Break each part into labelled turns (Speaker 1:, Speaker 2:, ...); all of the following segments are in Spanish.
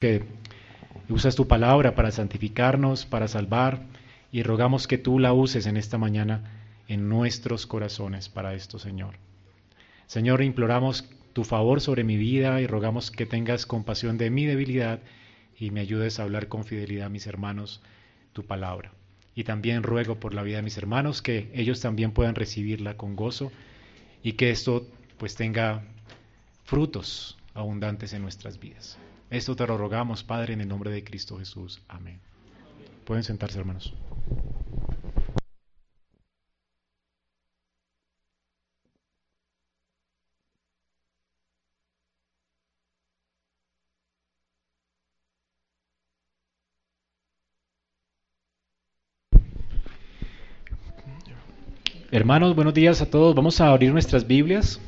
Speaker 1: que usas tu palabra para santificarnos, para salvar, y rogamos que tú la uses en esta mañana en nuestros corazones para esto, Señor. Señor, imploramos tu favor sobre mi vida y rogamos que tengas compasión de mi debilidad y me ayudes a hablar con fidelidad a mis hermanos tu palabra. Y también ruego por la vida de mis hermanos que ellos también puedan recibirla con gozo y que esto pues tenga frutos abundantes en nuestras vidas. Esto te lo rogamos, Padre, en el nombre de Cristo Jesús. Amén. Pueden sentarse, hermanos. Hermanos, buenos días a todos. Vamos a abrir nuestras Biblias.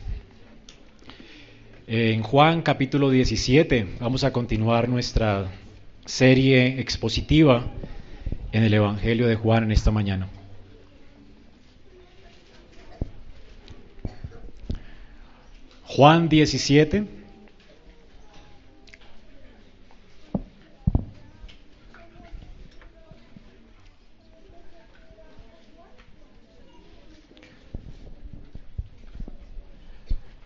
Speaker 1: En Juan capítulo 17 vamos a continuar nuestra serie expositiva en el Evangelio de Juan en esta mañana. Juan 17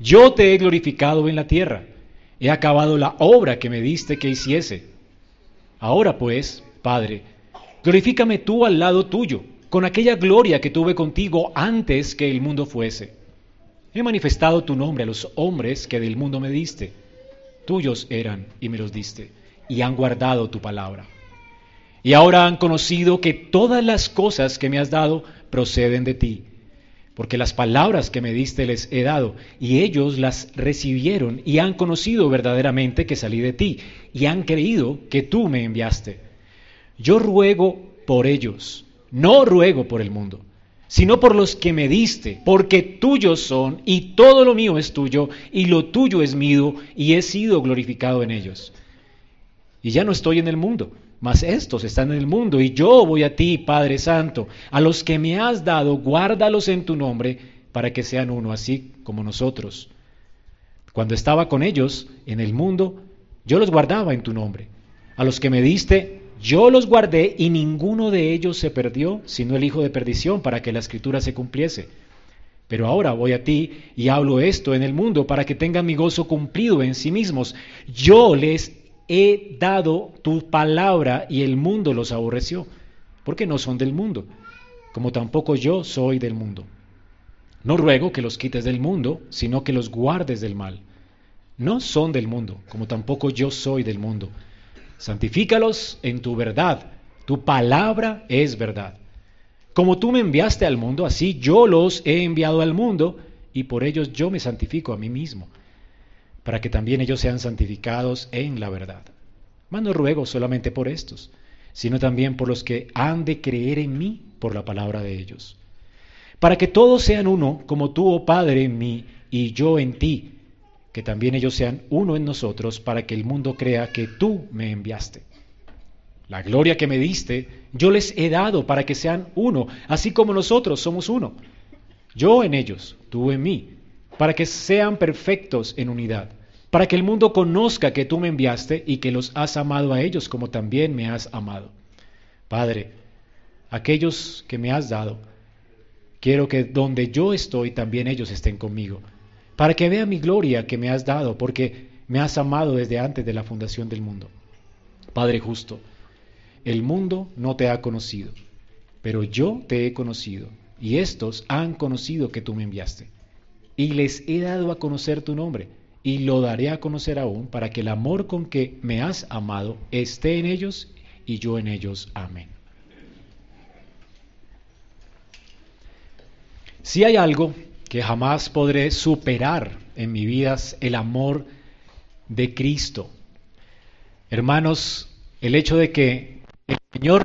Speaker 1: Yo te he glorificado en la tierra, he acabado la obra que me diste que hiciese. Ahora pues, Padre, glorifícame tú al lado tuyo, con aquella gloria que tuve contigo antes que el mundo fuese. He manifestado tu nombre a los hombres que del mundo me diste. Tuyos eran y me los diste, y han guardado tu palabra. Y ahora han conocido que todas las cosas que me has dado proceden de ti porque las palabras que me diste les he dado, y ellos las recibieron y han conocido verdaderamente que salí de ti, y han creído que tú me enviaste. Yo ruego por ellos, no ruego por el mundo, sino por los que me diste, porque tuyos son, y todo lo mío es tuyo, y lo tuyo es mío, y he sido glorificado en ellos. Y ya no estoy en el mundo mas estos están en el mundo y yo voy a ti, Padre Santo, a los que me has dado, guárdalos en tu nombre, para que sean uno, así como nosotros. Cuando estaba con ellos en el mundo, yo los guardaba en tu nombre. A los que me diste, yo los guardé y ninguno de ellos se perdió, sino el hijo de perdición, para que la escritura se cumpliese. Pero ahora voy a ti y hablo esto en el mundo para que tengan mi gozo cumplido en sí mismos. Yo les he dado tu palabra y el mundo los aborreció, porque no son del mundo, como tampoco yo soy del mundo. No ruego que los quites del mundo, sino que los guardes del mal. No son del mundo, como tampoco yo soy del mundo. Santifícalos en tu verdad, tu palabra es verdad. Como tú me enviaste al mundo, así yo los he enviado al mundo, y por ellos yo me santifico a mí mismo para que también ellos sean santificados en la verdad. Mas no ruego solamente por estos, sino también por los que han de creer en mí por la palabra de ellos, para que todos sean uno, como tú, oh Padre, en mí y yo en ti, que también ellos sean uno en nosotros, para que el mundo crea que tú me enviaste. La gloria que me diste, yo les he dado para que sean uno, así como nosotros somos uno. Yo en ellos, tú en mí, para que sean perfectos en unidad, para que el mundo conozca que tú me enviaste y que los has amado a ellos como también me has amado. Padre, aquellos que me has dado, quiero que donde yo estoy también ellos estén conmigo, para que vean mi gloria que me has dado, porque me has amado desde antes de la fundación del mundo. Padre justo, el mundo no te ha conocido, pero yo te he conocido, y estos han conocido que tú me enviaste y les he dado a conocer tu nombre, y lo daré a conocer aún, para que el amor con que me has amado esté en ellos y yo en ellos. Amén. Si hay algo que jamás podré superar en mi vida el amor de Cristo. Hermanos, el hecho de que el Señor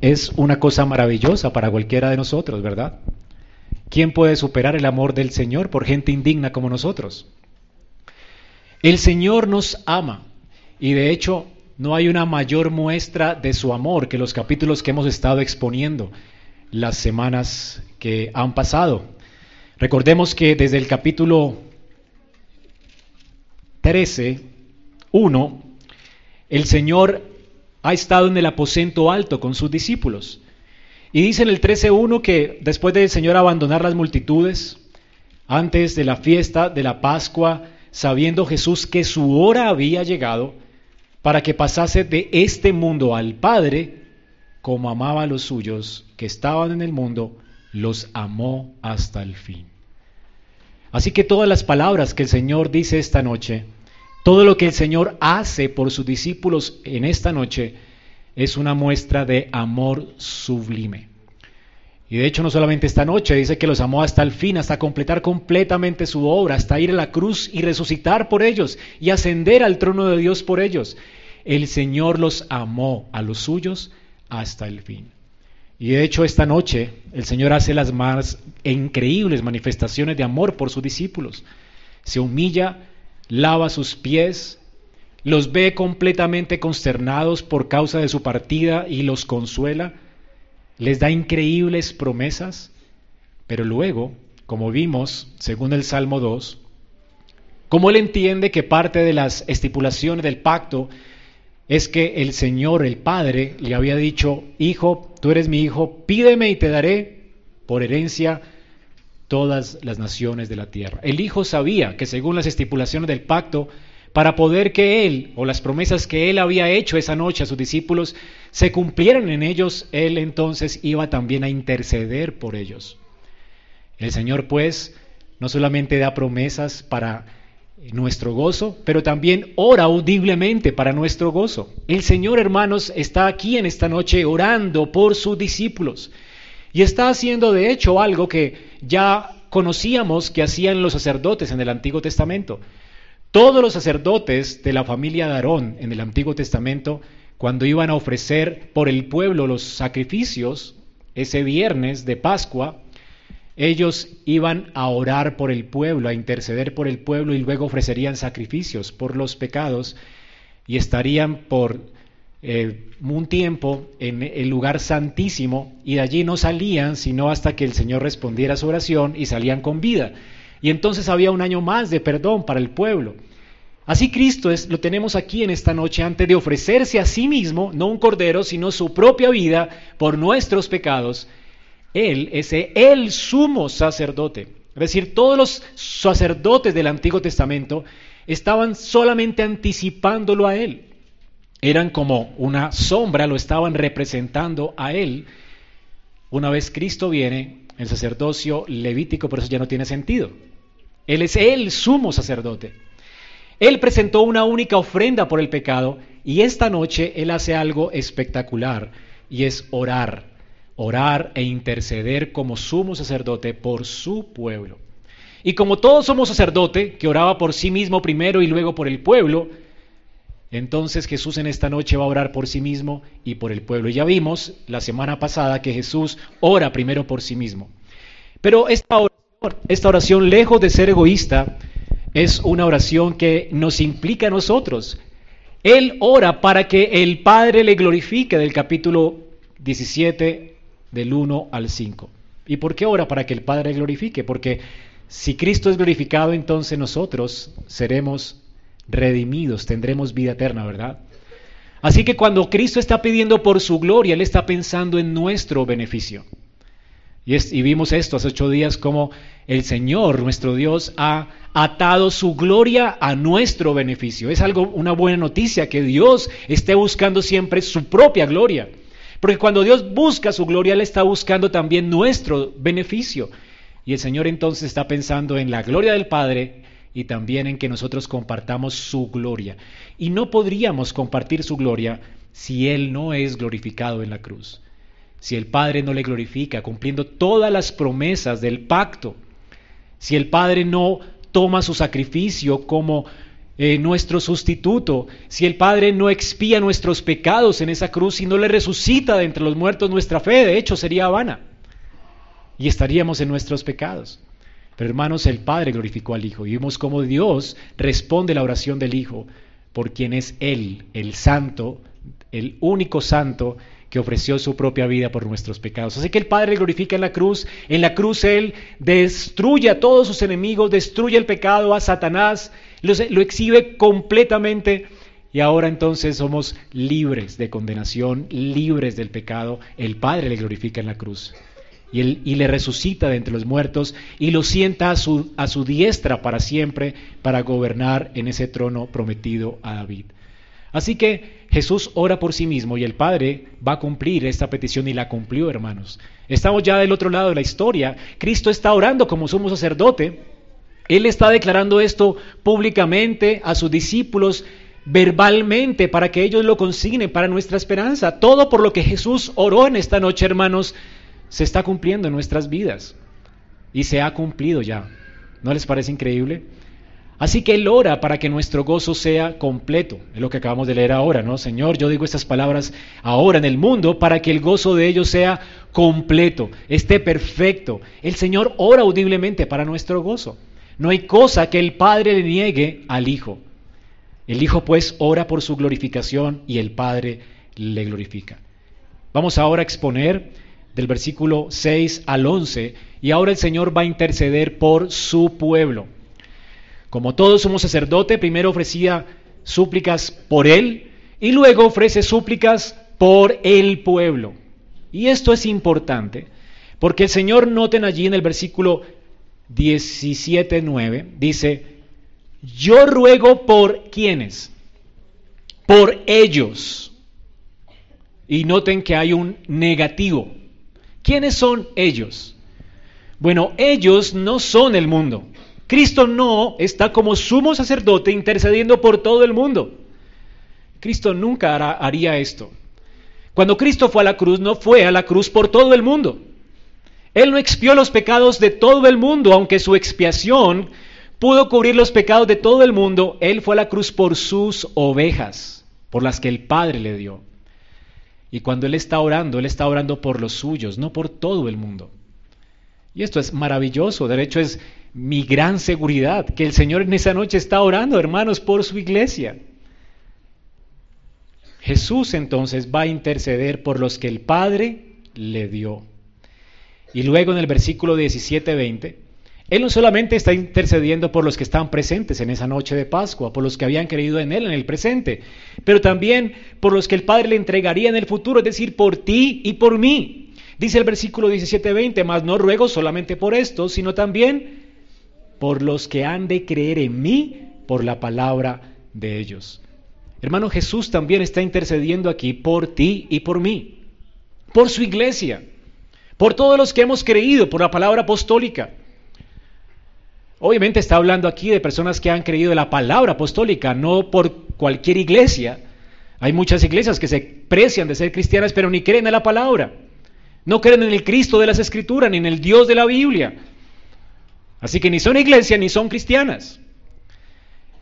Speaker 1: es una cosa maravillosa para cualquiera de nosotros, ¿verdad? ¿Quién puede superar el amor del Señor por gente indigna como nosotros? El Señor nos ama y de hecho no hay una mayor muestra de su amor que los capítulos que hemos estado exponiendo las semanas que han pasado. Recordemos que desde el capítulo 13, 1, el Señor ha estado en el aposento alto con sus discípulos. Y dice en el 13.1 que después del Señor abandonar las multitudes, antes de la fiesta de la Pascua, sabiendo Jesús que su hora había llegado para que pasase de este mundo al Padre, como amaba a los suyos que estaban en el mundo, los amó hasta el fin. Así que todas las palabras que el Señor dice esta noche, todo lo que el Señor hace por sus discípulos en esta noche, es una muestra de amor sublime. Y de hecho no solamente esta noche, dice que los amó hasta el fin, hasta completar completamente su obra, hasta ir a la cruz y resucitar por ellos y ascender al trono de Dios por ellos. El Señor los amó a los suyos hasta el fin. Y de hecho esta noche el Señor hace las más increíbles manifestaciones de amor por sus discípulos. Se humilla, lava sus pies, los ve completamente consternados por causa de su partida y los consuela, les da increíbles promesas, pero luego, como vimos, según el Salmo 2, como él entiende que parte de las estipulaciones del pacto es que el Señor, el Padre, le había dicho, Hijo, tú eres mi hijo, pídeme y te daré por herencia todas las naciones de la tierra. El Hijo sabía que según las estipulaciones del pacto, para poder que Él o las promesas que Él había hecho esa noche a sus discípulos se cumplieran en ellos, Él entonces iba también a interceder por ellos. El Señor pues no solamente da promesas para nuestro gozo, pero también ora audiblemente para nuestro gozo. El Señor, hermanos, está aquí en esta noche orando por sus discípulos y está haciendo de hecho algo que ya conocíamos que hacían los sacerdotes en el Antiguo Testamento. Todos los sacerdotes de la familia de Aarón en el Antiguo Testamento, cuando iban a ofrecer por el pueblo los sacrificios, ese viernes de Pascua, ellos iban a orar por el pueblo, a interceder por el pueblo y luego ofrecerían sacrificios por los pecados y estarían por eh, un tiempo en el lugar santísimo y de allí no salían sino hasta que el Señor respondiera su oración y salían con vida. Y entonces había un año más de perdón para el pueblo. Así Cristo es, lo tenemos aquí en esta noche antes de ofrecerse a sí mismo, no un cordero, sino su propia vida por nuestros pecados él es el sumo sacerdote. Es decir, todos los sacerdotes del Antiguo Testamento estaban solamente anticipándolo a Él. Eran como una sombra, lo estaban representando a Él. Una vez Cristo viene, el sacerdocio levítico, por eso ya no tiene sentido. Él es el sumo sacerdote. Él presentó una única ofrenda por el pecado y esta noche Él hace algo espectacular y es orar orar e interceder como sumo sacerdote por su pueblo. Y como todos somos sacerdote, que oraba por sí mismo primero y luego por el pueblo, entonces Jesús en esta noche va a orar por sí mismo y por el pueblo. Y ya vimos la semana pasada que Jesús ora primero por sí mismo. Pero esta esta oración lejos de ser egoísta, es una oración que nos implica a nosotros. Él ora para que el Padre le glorifique del capítulo 17 del 1 al 5. ¿Y por qué ora? Para que el Padre glorifique. Porque si Cristo es glorificado, entonces nosotros seremos redimidos, tendremos vida eterna, ¿verdad? Así que cuando Cristo está pidiendo por su gloria, Él está pensando en nuestro beneficio. Y, y, vimos esto hace ocho días, como el Señor, nuestro Dios, ha atado su gloria a nuestro beneficio. Es algo, una buena noticia que Dios esté buscando siempre su propia gloria. Porque cuando Dios busca su gloria, Él está buscando también nuestro beneficio. Y el Señor entonces está pensando en la gloria del Padre y también en que nosotros compartamos su gloria. Y no podríamos compartir su gloria si Él no es glorificado en la cruz. Si el Padre no le glorifica, cumpliendo todas las promesas del pacto. Si el Padre no toma su sacrificio como eh, nuestro sustituto, si el Padre no expía nuestros pecados en esa cruz y no le resucita de entre los muertos, nuestra fe de hecho sería vana y estaríamos en nuestros pecados. Pero hermanos, el Padre glorificó al Hijo y vimos cómo Dios responde la oración del Hijo por quien es Él, el Santo, el único Santo que ofreció su propia vida por nuestros pecados. Así que el Padre glorifica en la cruz, en la cruz Él destruye a todos sus enemigos, destruye el pecado, a Satanás, lo exhibe completamente y ahora entonces somos libres de condenación, libres del pecado. El Padre le glorifica en la cruz y, le resucita de entre los muertos y lo sienta a su, a su diestra para siempre para gobernar en ese trono prometido a David. Así que Jesús ora por sí mismo y el Padre va a cumplir esta petición y la cumplió, hermanos. Estamos ya del otro lado de la historia. Cristo está orando como sumo sacerdote. Él está declarando esto públicamente a sus discípulos verbalmente para que ellos lo consignen para nuestra esperanza. Todo por lo que Jesús oró en esta noche, hermanos, se está cumpliendo en nuestras vidas y se ha cumplido ya. ¿No les parece increíble? Así que Él ora para que nuestro gozo sea completo. Es lo que acabamos de leer ahora, ¿no? Señor, yo digo estas palabras ahora en el mundo para que el gozo de ellos sea completo, esté perfecto. El Señor ora audiblemente para nuestro gozo. No hay cosa que el Padre le niegue al Hijo. El Hijo pues ora por su glorificación y el Padre le glorifica. Vamos ahora a exponer del versículo 6 al 11, y ahora el Señor va a interceder por su pueblo. Como todos somos sacerdote, primero ofrecía súplicas por él y luego ofrece súplicas por el pueblo. Y esto es importante, porque el Señor, noten allí en el versículo 17.9, dice, yo ruego por quienes, por ellos. Y noten que hay un negativo. ¿Quiénes son ellos? Bueno, ellos no son el mundo. Cristo no está como sumo sacerdote intercediendo por todo el mundo. Cristo nunca haría esto. Cuando Cristo fue a la cruz, no fue a la cruz por todo el mundo. Él no expió los pecados de todo el mundo, aunque su expiación pudo cubrir los pecados de todo el mundo. Él fue a la cruz por sus ovejas, por las que el Padre le dio. Y cuando Él está orando, Él está orando por los suyos, no por todo el mundo. Y esto es maravilloso. De hecho, es mi gran seguridad que el Señor en esa noche está orando, hermanos, por su iglesia. Jesús entonces va a interceder por los que el Padre le dio. Y luego en el versículo 17-20, él no solamente está intercediendo por los que están presentes en esa noche de Pascua, por los que habían creído en Él en el presente, pero también por los que el Padre le entregaría en el futuro, es decir, por ti y por mí. Dice el versículo 17-20, mas no ruego solamente por esto, sino también por los que han de creer en mí por la palabra de ellos. Hermano Jesús también está intercediendo aquí por ti y por mí, por su iglesia, por todos los que hemos creído por la palabra apostólica. Obviamente está hablando aquí de personas que han creído en la palabra apostólica, no por cualquier iglesia. Hay muchas iglesias que se precian de ser cristianas, pero ni creen en la palabra. No creen en el Cristo de las Escrituras, ni en el Dios de la Biblia. Así que ni son iglesia ni son cristianas.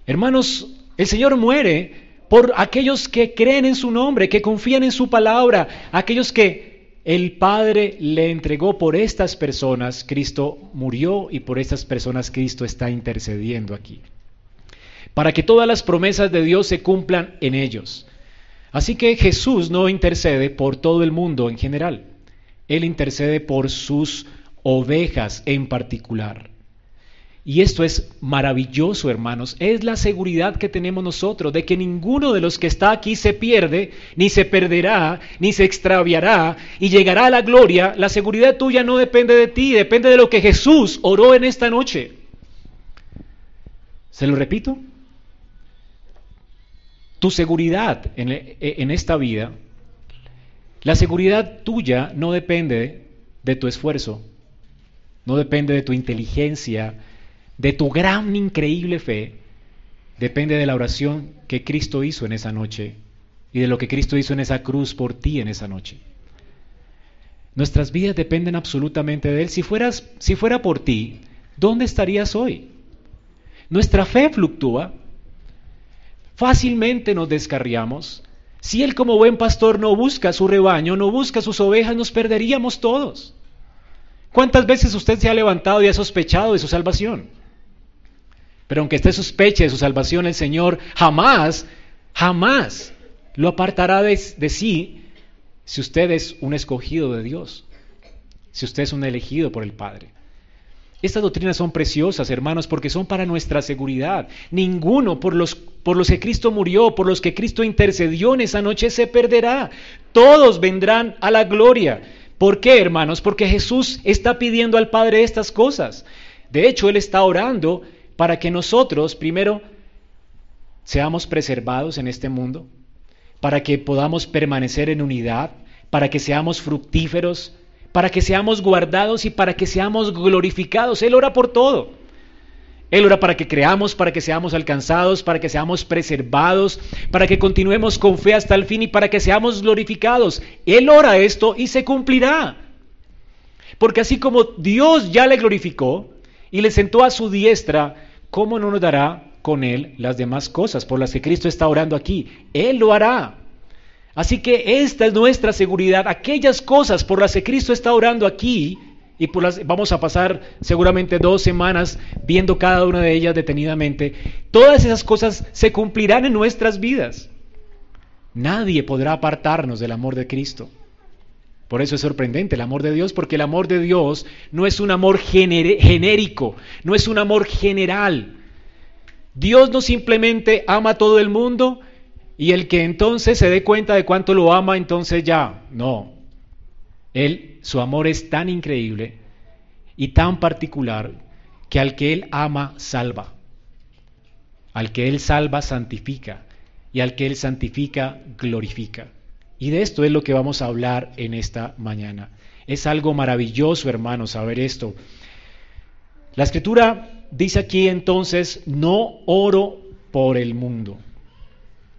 Speaker 1: Hermanos, el Señor muere por aquellos que creen en su nombre, que confían en su palabra, aquellos que el Padre le entregó por estas personas, Cristo murió y por estas personas Cristo está intercediendo aquí. Para que todas las promesas de Dios se cumplan en ellos. Así que Jesús no intercede por todo el mundo en general. Él intercede por sus ovejas en particular. Y esto es maravilloso, hermanos. Es la seguridad que tenemos nosotros de que ninguno de los que está aquí se pierde, ni se perderá, ni se extraviará y llegará a la gloria. La seguridad tuya no depende de ti, depende de lo que Jesús oró en esta noche. ¿Se lo repito? Tu seguridad en, en esta vida, la seguridad tuya no depende de tu esfuerzo, no depende de tu inteligencia, de tu gran, increíble fe, depende de la oración que Cristo hizo en esa noche y de lo que Cristo hizo en esa cruz por ti en esa noche. Nuestras vidas dependen absolutamente de Él. Si, fueras, si fuera por ti, ¿dónde estarías hoy? Nuestra fe fluctúa. fácilmente nos descarriamos. Si Él como buen pastor no busca su rebaño, no busca sus ovejas, nos perderíamos todos. ¿Cuántas veces usted se ha levantado y ha sospechado de su salvación? Pero aunque usted sospeche de su salvación, el Señor jamás, jamás lo apartará de, de sí si usted es un escogido de Dios, si usted es un elegido por el Padre. Estas doctrinas son preciosas, hermanos, porque son para nuestra seguridad. Ninguno por los, por los que Cristo murió, por los que Cristo intercedió en esa noche, se perderá. Todos vendrán a la gloria. ¿Por qué, hermanos? Porque Jesús está pidiendo al Padre estas cosas. De hecho, Él está orando para que nosotros, primero, seamos preservados en este mundo, para que podamos permanecer en unidad, para que seamos fructíferos, para que seamos guardados y para que seamos glorificados. Él ora por todo. Él ora para que creamos, para que seamos alcanzados, para que seamos preservados, para que continuemos con fe hasta el fin y para que seamos glorificados. Él ora esto y se cumplirá. Porque así como Dios ya le glorificó y le sentó a su diestra, ¿cómo no nos dará con Él las demás cosas por las que Cristo está orando aquí? Él lo hará. Así que esta es nuestra seguridad. Aquellas cosas por las que Cristo está orando aquí, y por las, vamos a pasar seguramente dos semanas viendo cada una de ellas detenidamente, todas esas cosas se cumplirán en nuestras vidas. Nadie podrá apartarnos del amor de Cristo. Por eso es sorprendente el amor de Dios, porque el amor de Dios no es un amor genérico, no es un amor general. Dios no simplemente ama a todo el mundo y el que entonces se dé cuenta de cuánto lo ama, entonces ya, no. Él, su amor es tan increíble y tan particular que al que Él ama, salva. Al que Él salva, santifica. Y al que Él santifica, glorifica. Y de esto es lo que vamos a hablar en esta mañana. Es algo maravilloso, hermanos, saber esto. La escritura dice aquí entonces, no oro por el mundo.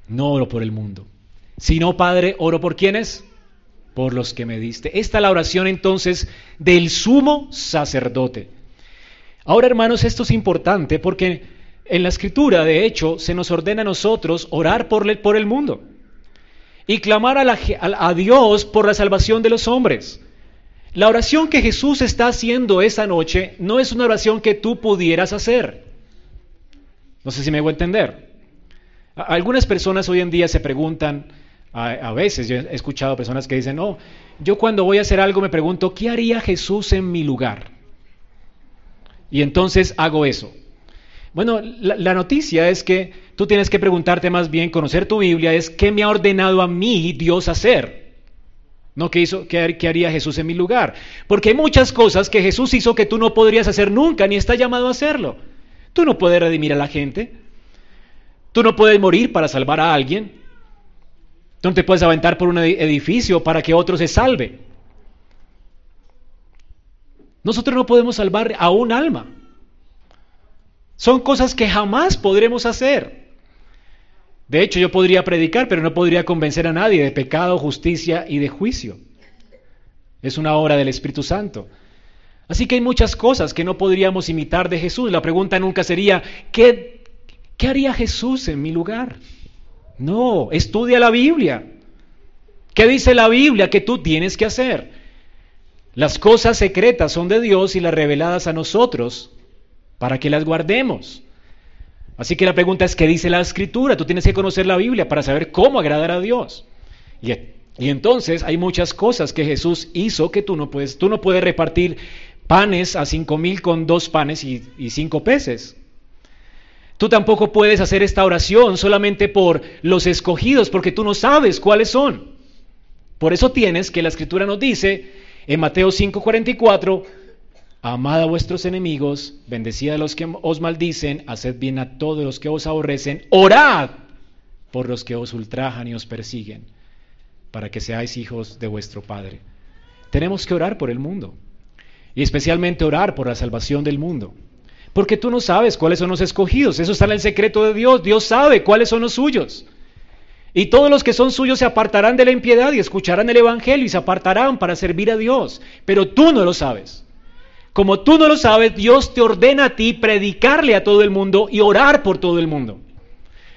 Speaker 1: No oro por el mundo. Sino, Padre, oro por quienes? Por los que me diste. Esta es la oración entonces del sumo sacerdote. Ahora, hermanos, esto es importante porque en la escritura, de hecho, se nos ordena a nosotros orar por el mundo y clamar a, a Dios por la salvación de los hombres. La oración que Jesús está haciendo esa noche no es una oración que tú pudieras hacer. No sé si me voy a entender. Algunas personas hoy en día se preguntan, a, veces yo he escuchado personas que dicen, no, yo cuando voy a hacer algo me pregunto, ¿qué haría Jesús en mi lugar? Y entonces hago eso. Bueno, la, noticia es que tú tienes que preguntarte más bien, conocer tu Biblia, es qué me ha ordenado a mí Dios hacer. No qué, hizo, qué, qué haría Jesús en mi lugar. Porque hay muchas cosas que Jesús hizo que tú no podrías hacer nunca, ni está llamado a hacerlo. Tú no puedes redimir a la gente. Tú no puedes morir para salvar a alguien. Tú no te puedes aventar por un edificio para que otro se salve. Nosotros no podemos salvar a un alma. Son cosas que jamás podremos hacer. De hecho, yo podría predicar, pero no podría convencer a nadie de pecado, justicia y de juicio. Es una obra del Espíritu Santo. Así que hay muchas cosas que no podríamos imitar de Jesús. La pregunta nunca sería, ¿qué ¿Qué haría Jesús en mi lugar? No, estudia la Biblia. ¿Qué dice la Biblia que tú tienes que hacer? Las cosas secretas son de Dios y las reveladas a nosotros para que las guardemos. Así que la pregunta es, ¿qué dice la Escritura? Tú tienes que conocer la Biblia para saber cómo agradar a Dios. Y, entonces hay muchas cosas que Jesús hizo que tú no puedes. Tú no puedes repartir panes a cinco mil con dos panes y, y cinco peces. Tú tampoco puedes hacer esta oración solamente por los escogidos, porque tú no sabes cuáles son. Por eso tienes que la escritura nos dice en Mateo 5:44, amad a vuestros enemigos, bendecid a los que os maldicen, haced bien a todos los que os aborrecen, orad por los que os ultrajan y os persiguen, para que seáis hijos de vuestro Padre. Tenemos que orar por el mundo, y especialmente orar por la salvación del mundo. Porque tú no sabes cuáles son los escogidos. Eso está en el secreto de Dios. Dios sabe cuáles son los suyos. Y todos los que son suyos se apartarán de la impiedad y escucharán el Evangelio y se apartarán para servir a Dios. Pero tú no lo sabes. Como tú no lo sabes, Dios te ordena a ti predicarle a todo el mundo y orar por todo el mundo.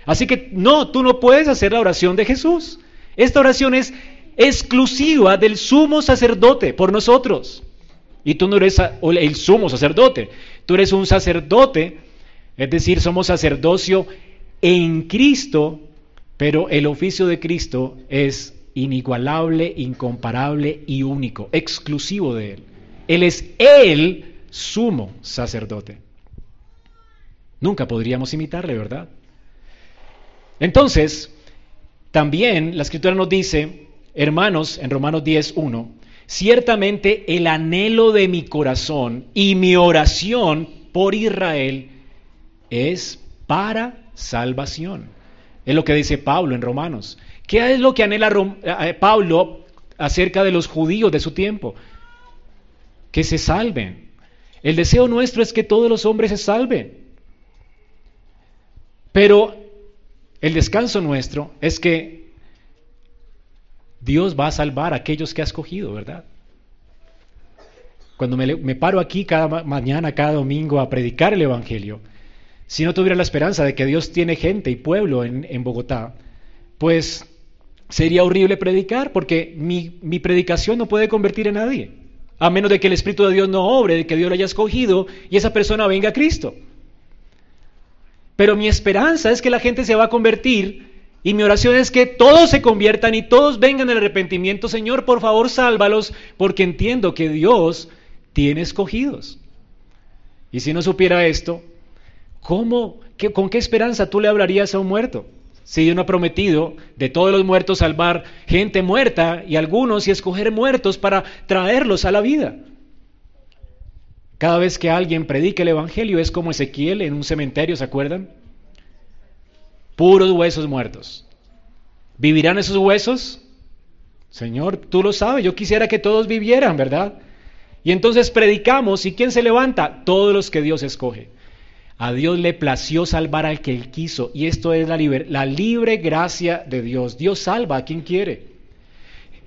Speaker 1: Así que no, tú no puedes hacer la oración de Jesús. Esta oración es exclusiva del sumo sacerdote por nosotros. Y tú no eres el sumo sacerdote, tú eres un sacerdote, es decir, somos sacerdocio en Cristo, pero el oficio de Cristo es inigualable, incomparable y único, exclusivo de Él. Él es el sumo sacerdote. Nunca podríamos imitarle, ¿verdad? Entonces, también la escritura nos dice, hermanos, en Romanos 10, 1, ciertamente el anhelo de mi corazón y mi oración por Israel es para salvación. Es lo que dice Pablo en Romanos. ¿Qué es lo que anhela eh, Pablo acerca de los judíos de su tiempo? Que se salven. El deseo nuestro es que todos los hombres se salven. Pero el descanso nuestro es que Dios va a salvar a aquellos que ha escogido, ¿verdad? Cuando me, paro aquí cada mañana, cada domingo a predicar el Evangelio, si no tuviera la esperanza de que Dios tiene gente y pueblo en, Bogotá, pues sería horrible predicar porque mi, mi, predicación no puede convertir a nadie, a menos de que el Espíritu de Dios no obre, de que Dios lo haya escogido y esa persona venga a Cristo. Pero mi esperanza es que la gente se va a convertir y mi oración es que todos se conviertan y todos vengan al arrepentimiento. Señor, por favor, sálvalos porque entiendo que Dios tiene escogidos. Y si no supiera esto, ¿cómo, ¿con qué esperanza tú le hablarías a un muerto? Si Dios no ha prometido de todos los muertos salvar gente muerta y algunos y escoger muertos para traerlos a la vida. Cada vez que alguien predique el Evangelio es como Ezequiel en un cementerio, ¿se acuerdan? Puros huesos muertos. ¿Vivirán esos huesos? Señor, tú lo sabes, yo quisiera que todos vivieran, ¿verdad? Y entonces predicamos, ¿y quién se levanta? Todos los que Dios escoge. A Dios le plació salvar al que Él quiso, y esto es la, la libre gracia de Dios. Dios salva a quien quiere.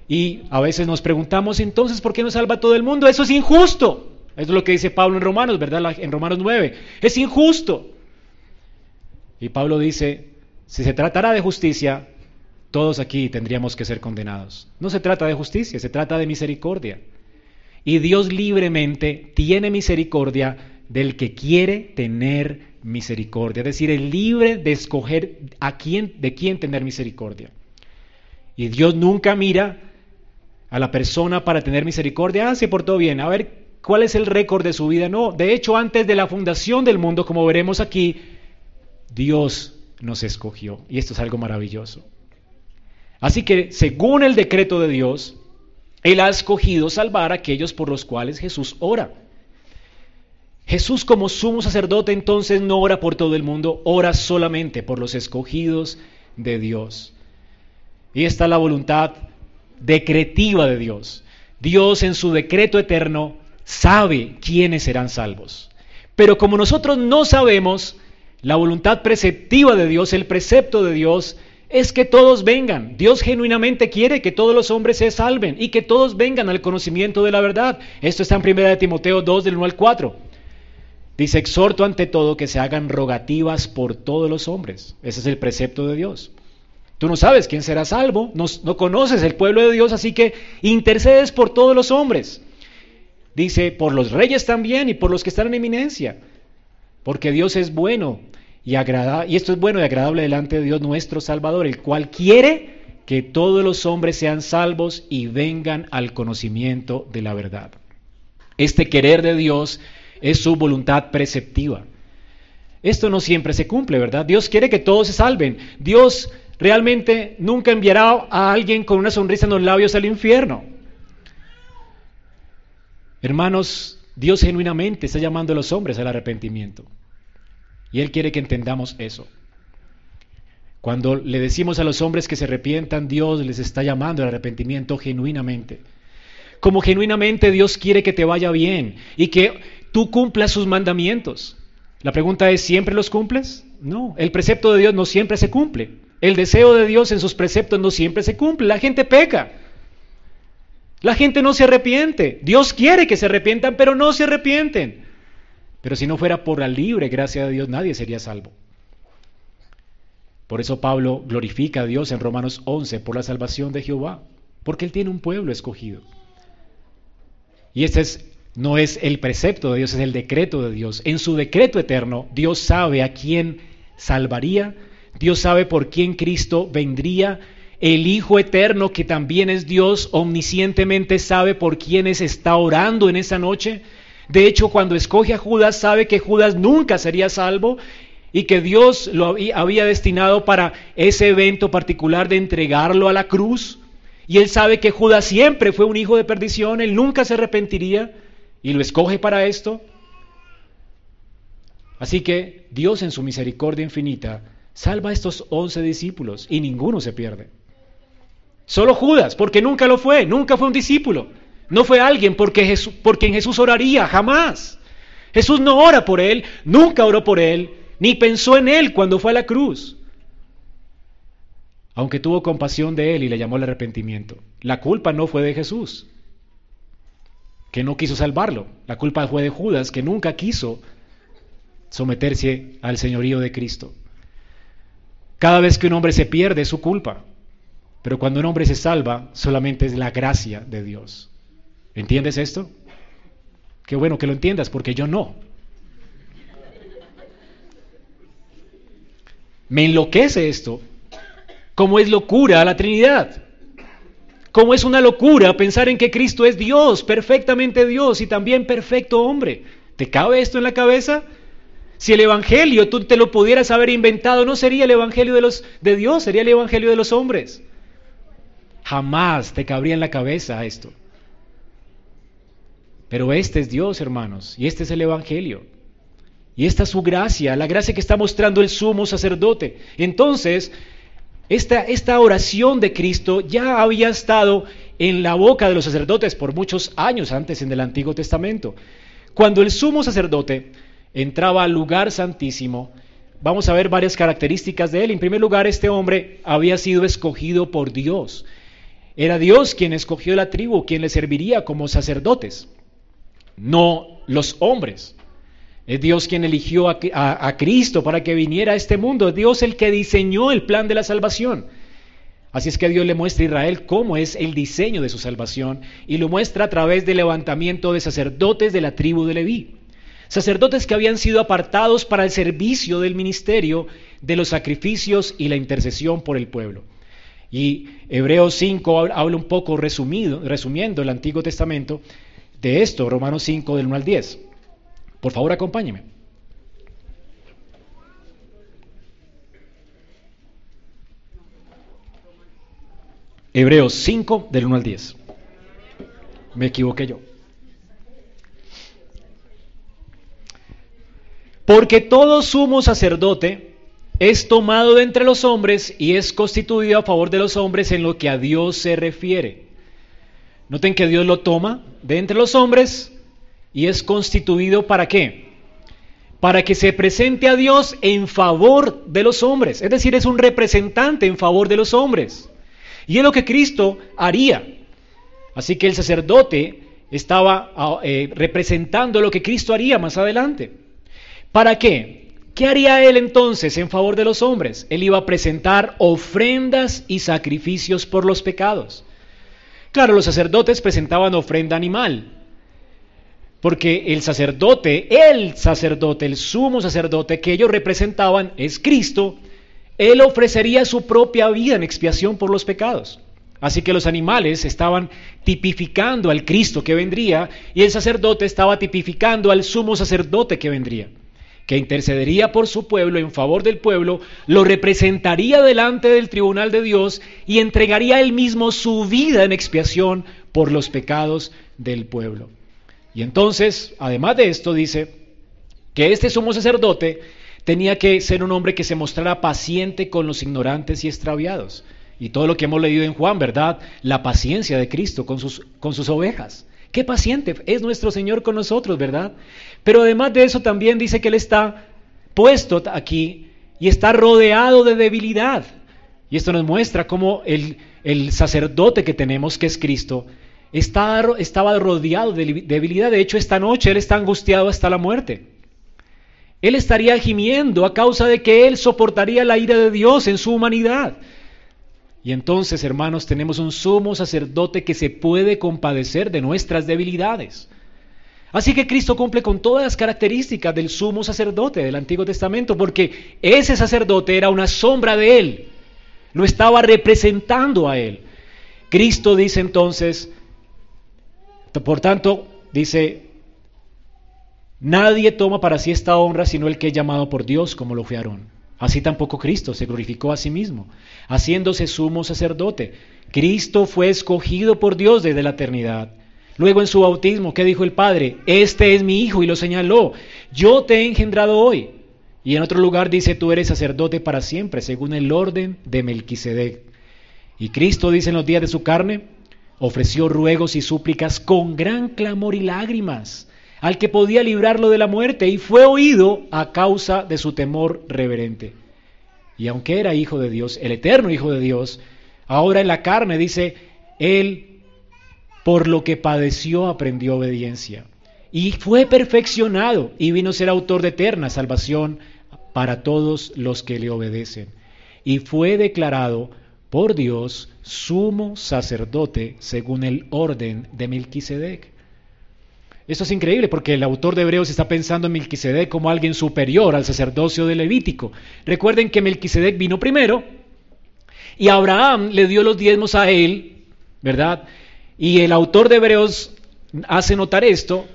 Speaker 1: Y a veces nos preguntamos entonces, ¿por qué no salva a todo el mundo? Eso es injusto. Eso es lo que dice Pablo en Romanos, ¿verdad? En Romanos 9. Es injusto. Y Pablo dice, si se tratara de justicia, todos aquí tendríamos que ser condenados. No se trata de justicia, se trata de misericordia. Y Dios libremente tiene misericordia del que quiere tener misericordia. Es decir, es libre de escoger a quién, de quién tener misericordia. Y Dios nunca mira a la persona para tener misericordia. Ah, se portó bien. A ver, ¿Cuál es el récord de su vida? No, de hecho antes de la fundación del mundo, como veremos aquí, Dios nos escogió. Y esto es algo maravilloso. Así que, según el decreto de Dios, Él ha escogido salvar a aquellos por los cuales Jesús ora. Jesús como sumo sacerdote entonces no ora por todo el mundo, ora solamente por los escogidos de Dios. Y esta es la voluntad decretiva de Dios. Dios en su decreto eterno sabe quiénes serán salvos. Pero como nosotros no sabemos, la voluntad preceptiva de Dios, el precepto de Dios, es que todos vengan. Dios genuinamente quiere que todos los hombres se salven y que todos vengan al conocimiento de la verdad. Esto está en 1 Timoteo 2 del 1 al 4. Dice, exhorto ante todo que se hagan rogativas por todos los hombres. Ese es el precepto de Dios. Tú no sabes quién será salvo, no, no conoces el pueblo de Dios, así que intercedes por todos los hombres. Dice, por los reyes también y por los que están en eminencia, porque Dios es bueno y agradable, y esto es bueno y agradable delante de Dios nuestro Salvador, el cual quiere que todos los hombres sean salvos y vengan al conocimiento de la verdad. Este querer de Dios es su voluntad preceptiva. Esto no siempre se cumple, ¿verdad? Dios quiere que todos se salven. Dios realmente nunca enviará a alguien con una sonrisa en los labios al infierno. Hermanos, Dios genuinamente está llamando a los hombres al arrepentimiento. Y Él quiere que entendamos eso. Cuando le decimos a los hombres que se arrepientan, Dios les está llamando al arrepentimiento genuinamente. Como genuinamente Dios quiere que te vaya bien y que tú cumplas sus mandamientos. La pregunta es, ¿siempre los cumples? No, el precepto de Dios no siempre se cumple. El deseo de Dios en sus preceptos no siempre se cumple. La gente peca. La gente no se arrepiente. Dios quiere que se arrepientan, pero no se arrepienten. Pero si no fuera por la libre gracia de Dios, nadie sería salvo. Por eso Pablo glorifica a Dios en Romanos 11 por la salvación de Jehová, porque Él tiene un pueblo escogido. Y este es, no es el precepto de Dios, es el decreto de Dios. En su decreto eterno, Dios sabe a quién salvaría, Dios sabe por quién Cristo vendría, el Hijo Eterno, que también es Dios, omniscientemente sabe por quiénes está orando en esa noche. De hecho, cuando escoge a Judas, sabe que Judas nunca sería salvo y que Dios lo había destinado para ese evento particular de entregarlo a la cruz. Y él sabe que Judas siempre fue un hijo de perdición, él nunca se arrepentiría y lo escoge para esto. Así que Dios en su misericordia infinita salva a estos once discípulos y ninguno se pierde. Solo Judas, porque nunca lo fue, nunca fue un discípulo. No fue alguien porque Jesús, por quien Jesús oraría, jamás. Jesús no ora por él, nunca oró por él, ni pensó en él cuando fue a la cruz aunque tuvo compasión de él y le llamó al arrepentimiento. La culpa no fue de Jesús, que no quiso salvarlo. La culpa fue de Judas, que nunca quiso someterse al señorío de Cristo. Cada vez que un hombre se pierde es su culpa, pero cuando un hombre se salva solamente es la gracia de Dios. ¿Entiendes esto? Qué bueno que lo entiendas, porque yo no. Me enloquece esto cómo es locura la Trinidad. Cómo es una locura pensar en que Cristo es Dios, perfectamente Dios y también perfecto hombre. ¿Te cabe esto en la cabeza? Si el Evangelio tú te lo pudieras haber inventado, no sería el Evangelio de, los, de Dios, sería el Evangelio de los hombres. Jamás te cabría en la cabeza esto. Pero este es Dios, hermanos, y este es el Evangelio. Y esta es su gracia, la gracia que está mostrando el sumo sacerdote. Entonces, esta, oración de Cristo ya había estado en la boca de los sacerdotes por muchos años antes en el Antiguo Testamento. Cuando el sumo sacerdote entraba al lugar santísimo, vamos a ver varias características de él. En primer lugar, este hombre había sido escogido por Dios. Era Dios quien escogió la tribu, quien le serviría como sacerdotes, no los hombres. Es Dios quien eligió a, Cristo para que viniera a este mundo. Es Dios el que diseñó el plan de la salvación. Así es que Dios le muestra a Israel cómo es el diseño de su salvación y lo muestra a través del levantamiento de sacerdotes de la tribu de Leví. Sacerdotes que habían sido apartados para el servicio del ministerio de los sacrificios y la intercesión por el pueblo. Y Hebreos 5 habla un poco resumido, resumiendo el Antiguo Testamento de esto, Romanos 5 del 1 al 10. Por favor, acompáñeme. Hebreos 5 del 1 al 10. Me equivoqué yo. Porque todo sumo sacerdote es tomado de entre los hombres y es constituido a favor de los hombres en lo que a Dios se refiere. Noten que Dios lo toma de entre los hombres y es constituido para qué? Para que se presente a Dios en favor de los hombres. Es decir, es un representante en favor de los hombres. Y es lo que Cristo haría. Así que el sacerdote estaba ah, eh, representando lo que Cristo haría más adelante. ¿Para qué? ¿Qué haría él entonces en favor de los hombres? Él iba a presentar ofrendas y sacrificios por los pecados. Claro, los sacerdotes presentaban ofrenda animal, porque el sacerdote, el sacerdote, el sumo sacerdote que ellos representaban es Cristo, él ofrecería su propia vida en expiación por los pecados. Así que los animales estaban tipificando al Cristo que vendría y el sacerdote estaba tipificando al sumo sacerdote que vendría, que intercedería por su pueblo en favor del pueblo, lo representaría delante del tribunal de Dios y entregaría él mismo su vida en expiación por los pecados del pueblo. Y entonces, además de esto, dice que este sumo sacerdote tenía que ser un hombre que se mostrara paciente con los ignorantes y extraviados. Y todo lo que hemos leído en Juan, ¿verdad? La paciencia de Cristo con sus, con sus ovejas. Qué paciente es nuestro Señor con nosotros, ¿verdad? Pero además de eso también dice que Él está puesto aquí y está rodeado de debilidad. Y esto nos muestra cómo el, el sacerdote que tenemos, que es Cristo, estaba rodeado de debilidad. De hecho, esta noche él está angustiado hasta la muerte. Él estaría gimiendo a causa de que Él soportaría la ira de Dios en su humanidad. Y entonces, hermanos, tenemos un sumo sacerdote que se puede compadecer de nuestras debilidades. Así que Cristo cumple con todas las características del sumo sacerdote del Antiguo Testamento, porque ese sacerdote era una sombra de Él, lo estaba representando a Él. Cristo dice entonces, por tanto, dice, nadie toma para sí esta honra sino el que es llamado por Dios, como lo fue Aarón. Así tampoco Cristo se glorificó a sí mismo, haciéndose sumo sacerdote. Cristo fue escogido por Dios desde la eternidad. Luego en su bautismo, ¿qué dijo el Padre? Este es mi Hijo y lo señaló. Yo te he engendrado hoy. Y en otro lugar dice, tú eres sacerdote para siempre, según el orden de Melquisedec. Y Cristo dice en los días de su carne, ofreció ruegos y súplicas con gran clamor y lágrimas al que podía librarlo de la muerte y fue oído a causa de su temor reverente. Y aunque era hijo de Dios, el eterno hijo de Dios, ahora en la carne dice, él por lo que padeció aprendió obediencia y fue perfeccionado y vino a ser autor de eterna salvación para todos los que le obedecen. Y fue declarado por Dios sumo sacerdote según el orden de Melquisedec. Esto es increíble porque el autor de Hebreos está pensando en Melquisedec como alguien superior al sacerdocio de Levítico. Recuerden que Melquisedec vino primero y Abraham le dio los diezmos a él, ¿verdad? Y el autor de Hebreos hace notar esto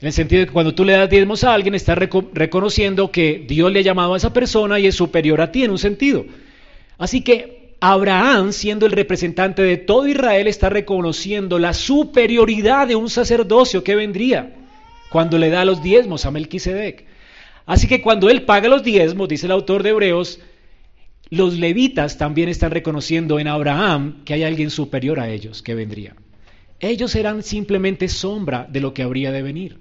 Speaker 1: en el sentido de que cuando tú le das diezmos a alguien, estás reconociendo que Dios le ha llamado a esa persona y es superior a ti en un sentido. Así que Abraham, siendo el representante de todo Israel, está reconociendo la superioridad de un sacerdocio que vendría cuando le da los diezmos a Melquisedec. Así que cuando él paga los diezmos, dice el autor de Hebreos, los levitas también están reconociendo en Abraham que hay alguien superior a ellos que vendría. Ellos eran simplemente sombra de lo que habría de venir.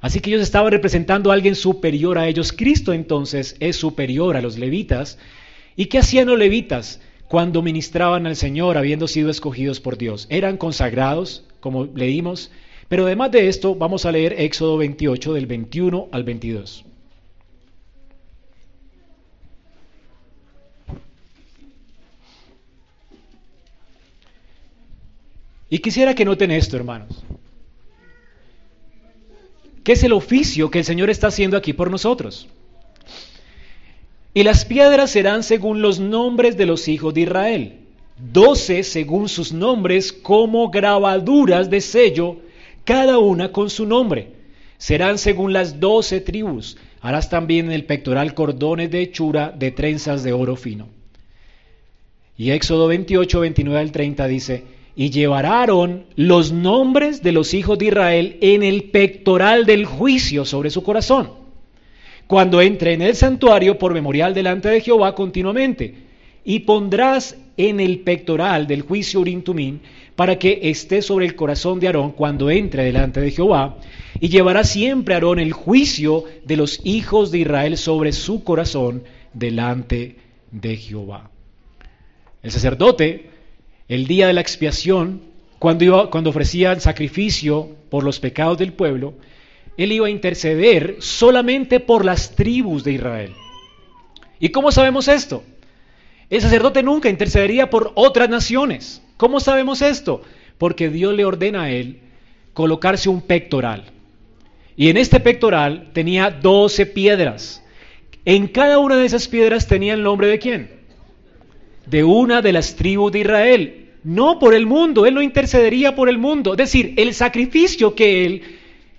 Speaker 1: Así que ellos estaban representando a alguien superior a ellos. Cristo entonces es superior a los levitas ¿Y qué hacían los levitas cuando ministraban al Señor habiendo sido escogidos por Dios? Eran consagrados, como leímos, pero además de esto vamos a leer Éxodo 28 del 21 al 22. Y quisiera que noten esto, hermanos. ¿Qué es el oficio que el Señor está haciendo aquí por nosotros? Y las piedras serán según los nombres de los hijos de Israel, doce según sus nombres como grabaduras de sello, cada una con su nombre. Serán según las doce tribus. Harás también en el pectoral cordones de hechura de trenzas de oro fino. Y Éxodo 28, 29 al 30 dice, y llevaron los nombres de los hijos de Israel en el pectoral del juicio sobre su corazón cuando entre en el santuario por memorial delante de Jehová continuamente. Y pondrás en el pectoral del juicio Urim para que esté sobre el corazón de Aarón cuando entre delante de Jehová, y llevará siempre Aarón el juicio de los hijos de Israel sobre su corazón delante de Jehová. El sacerdote, el día de la expiación, cuando, iba, cuando ofrecía el sacrificio por los pecados del pueblo, él iba a interceder solamente por las tribus de Israel. ¿Y cómo sabemos esto? El sacerdote nunca intercedería por otras naciones. ¿Cómo sabemos esto? Porque Dios le ordena a él colocarse un pectoral. Y en este pectoral tenía doce piedras. En cada una de esas piedras tenía el nombre de quién? De una de las tribus de Israel. No por el mundo, él no intercedería por el mundo. Es decir, el sacrificio que él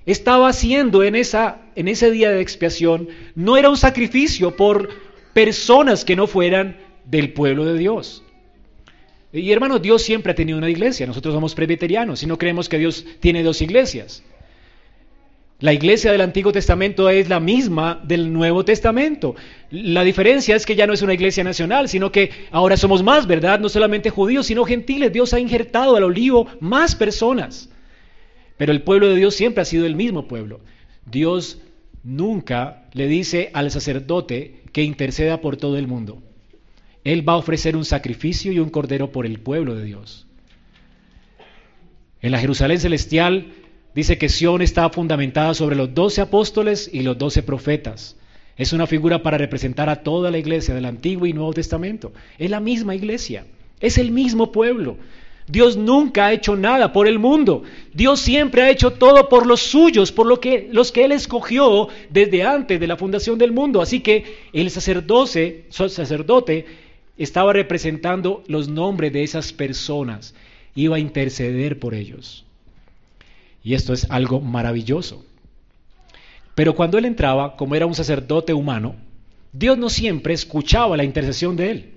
Speaker 1: estaba haciendo en, esa, en ese día de expiación no era un sacrificio por personas que no fueran del pueblo de Dios. Y hermanos, Dios siempre ha tenido una iglesia. Nosotros somos presbiterianos y no creemos que Dios tiene dos iglesias. La iglesia del Antiguo Testamento es la misma del Nuevo Testamento. La diferencia es que ya no es una iglesia nacional, sino que ahora somos más, ¿verdad? No solamente judíos, sino gentiles. Dios ha injertado al olivo más personas. Pero el pueblo de Dios siempre ha sido el mismo pueblo. Dios nunca le dice al sacerdote que interceda por todo el mundo. Él va a ofrecer un sacrificio y un cordero por el pueblo de Dios. En la Jerusalén celestial dice que Sión está fundamentada sobre los doce apóstoles y los doce profetas. Es una figura para representar a toda la iglesia del Antiguo y Nuevo Testamento. Es la misma iglesia, es el mismo pueblo. Dios nunca ha hecho nada por el mundo. Dios siempre ha hecho todo por los suyos, por los que Él escogió desde antes de la fundación del mundo. Así que el sacerdote, sacerdote estaba representando los nombres de esas personas. Iba a interceder por ellos. Y esto es algo maravilloso. Pero cuando Él entraba, como era un sacerdote humano, Dios no siempre escuchaba la intercesión de Él.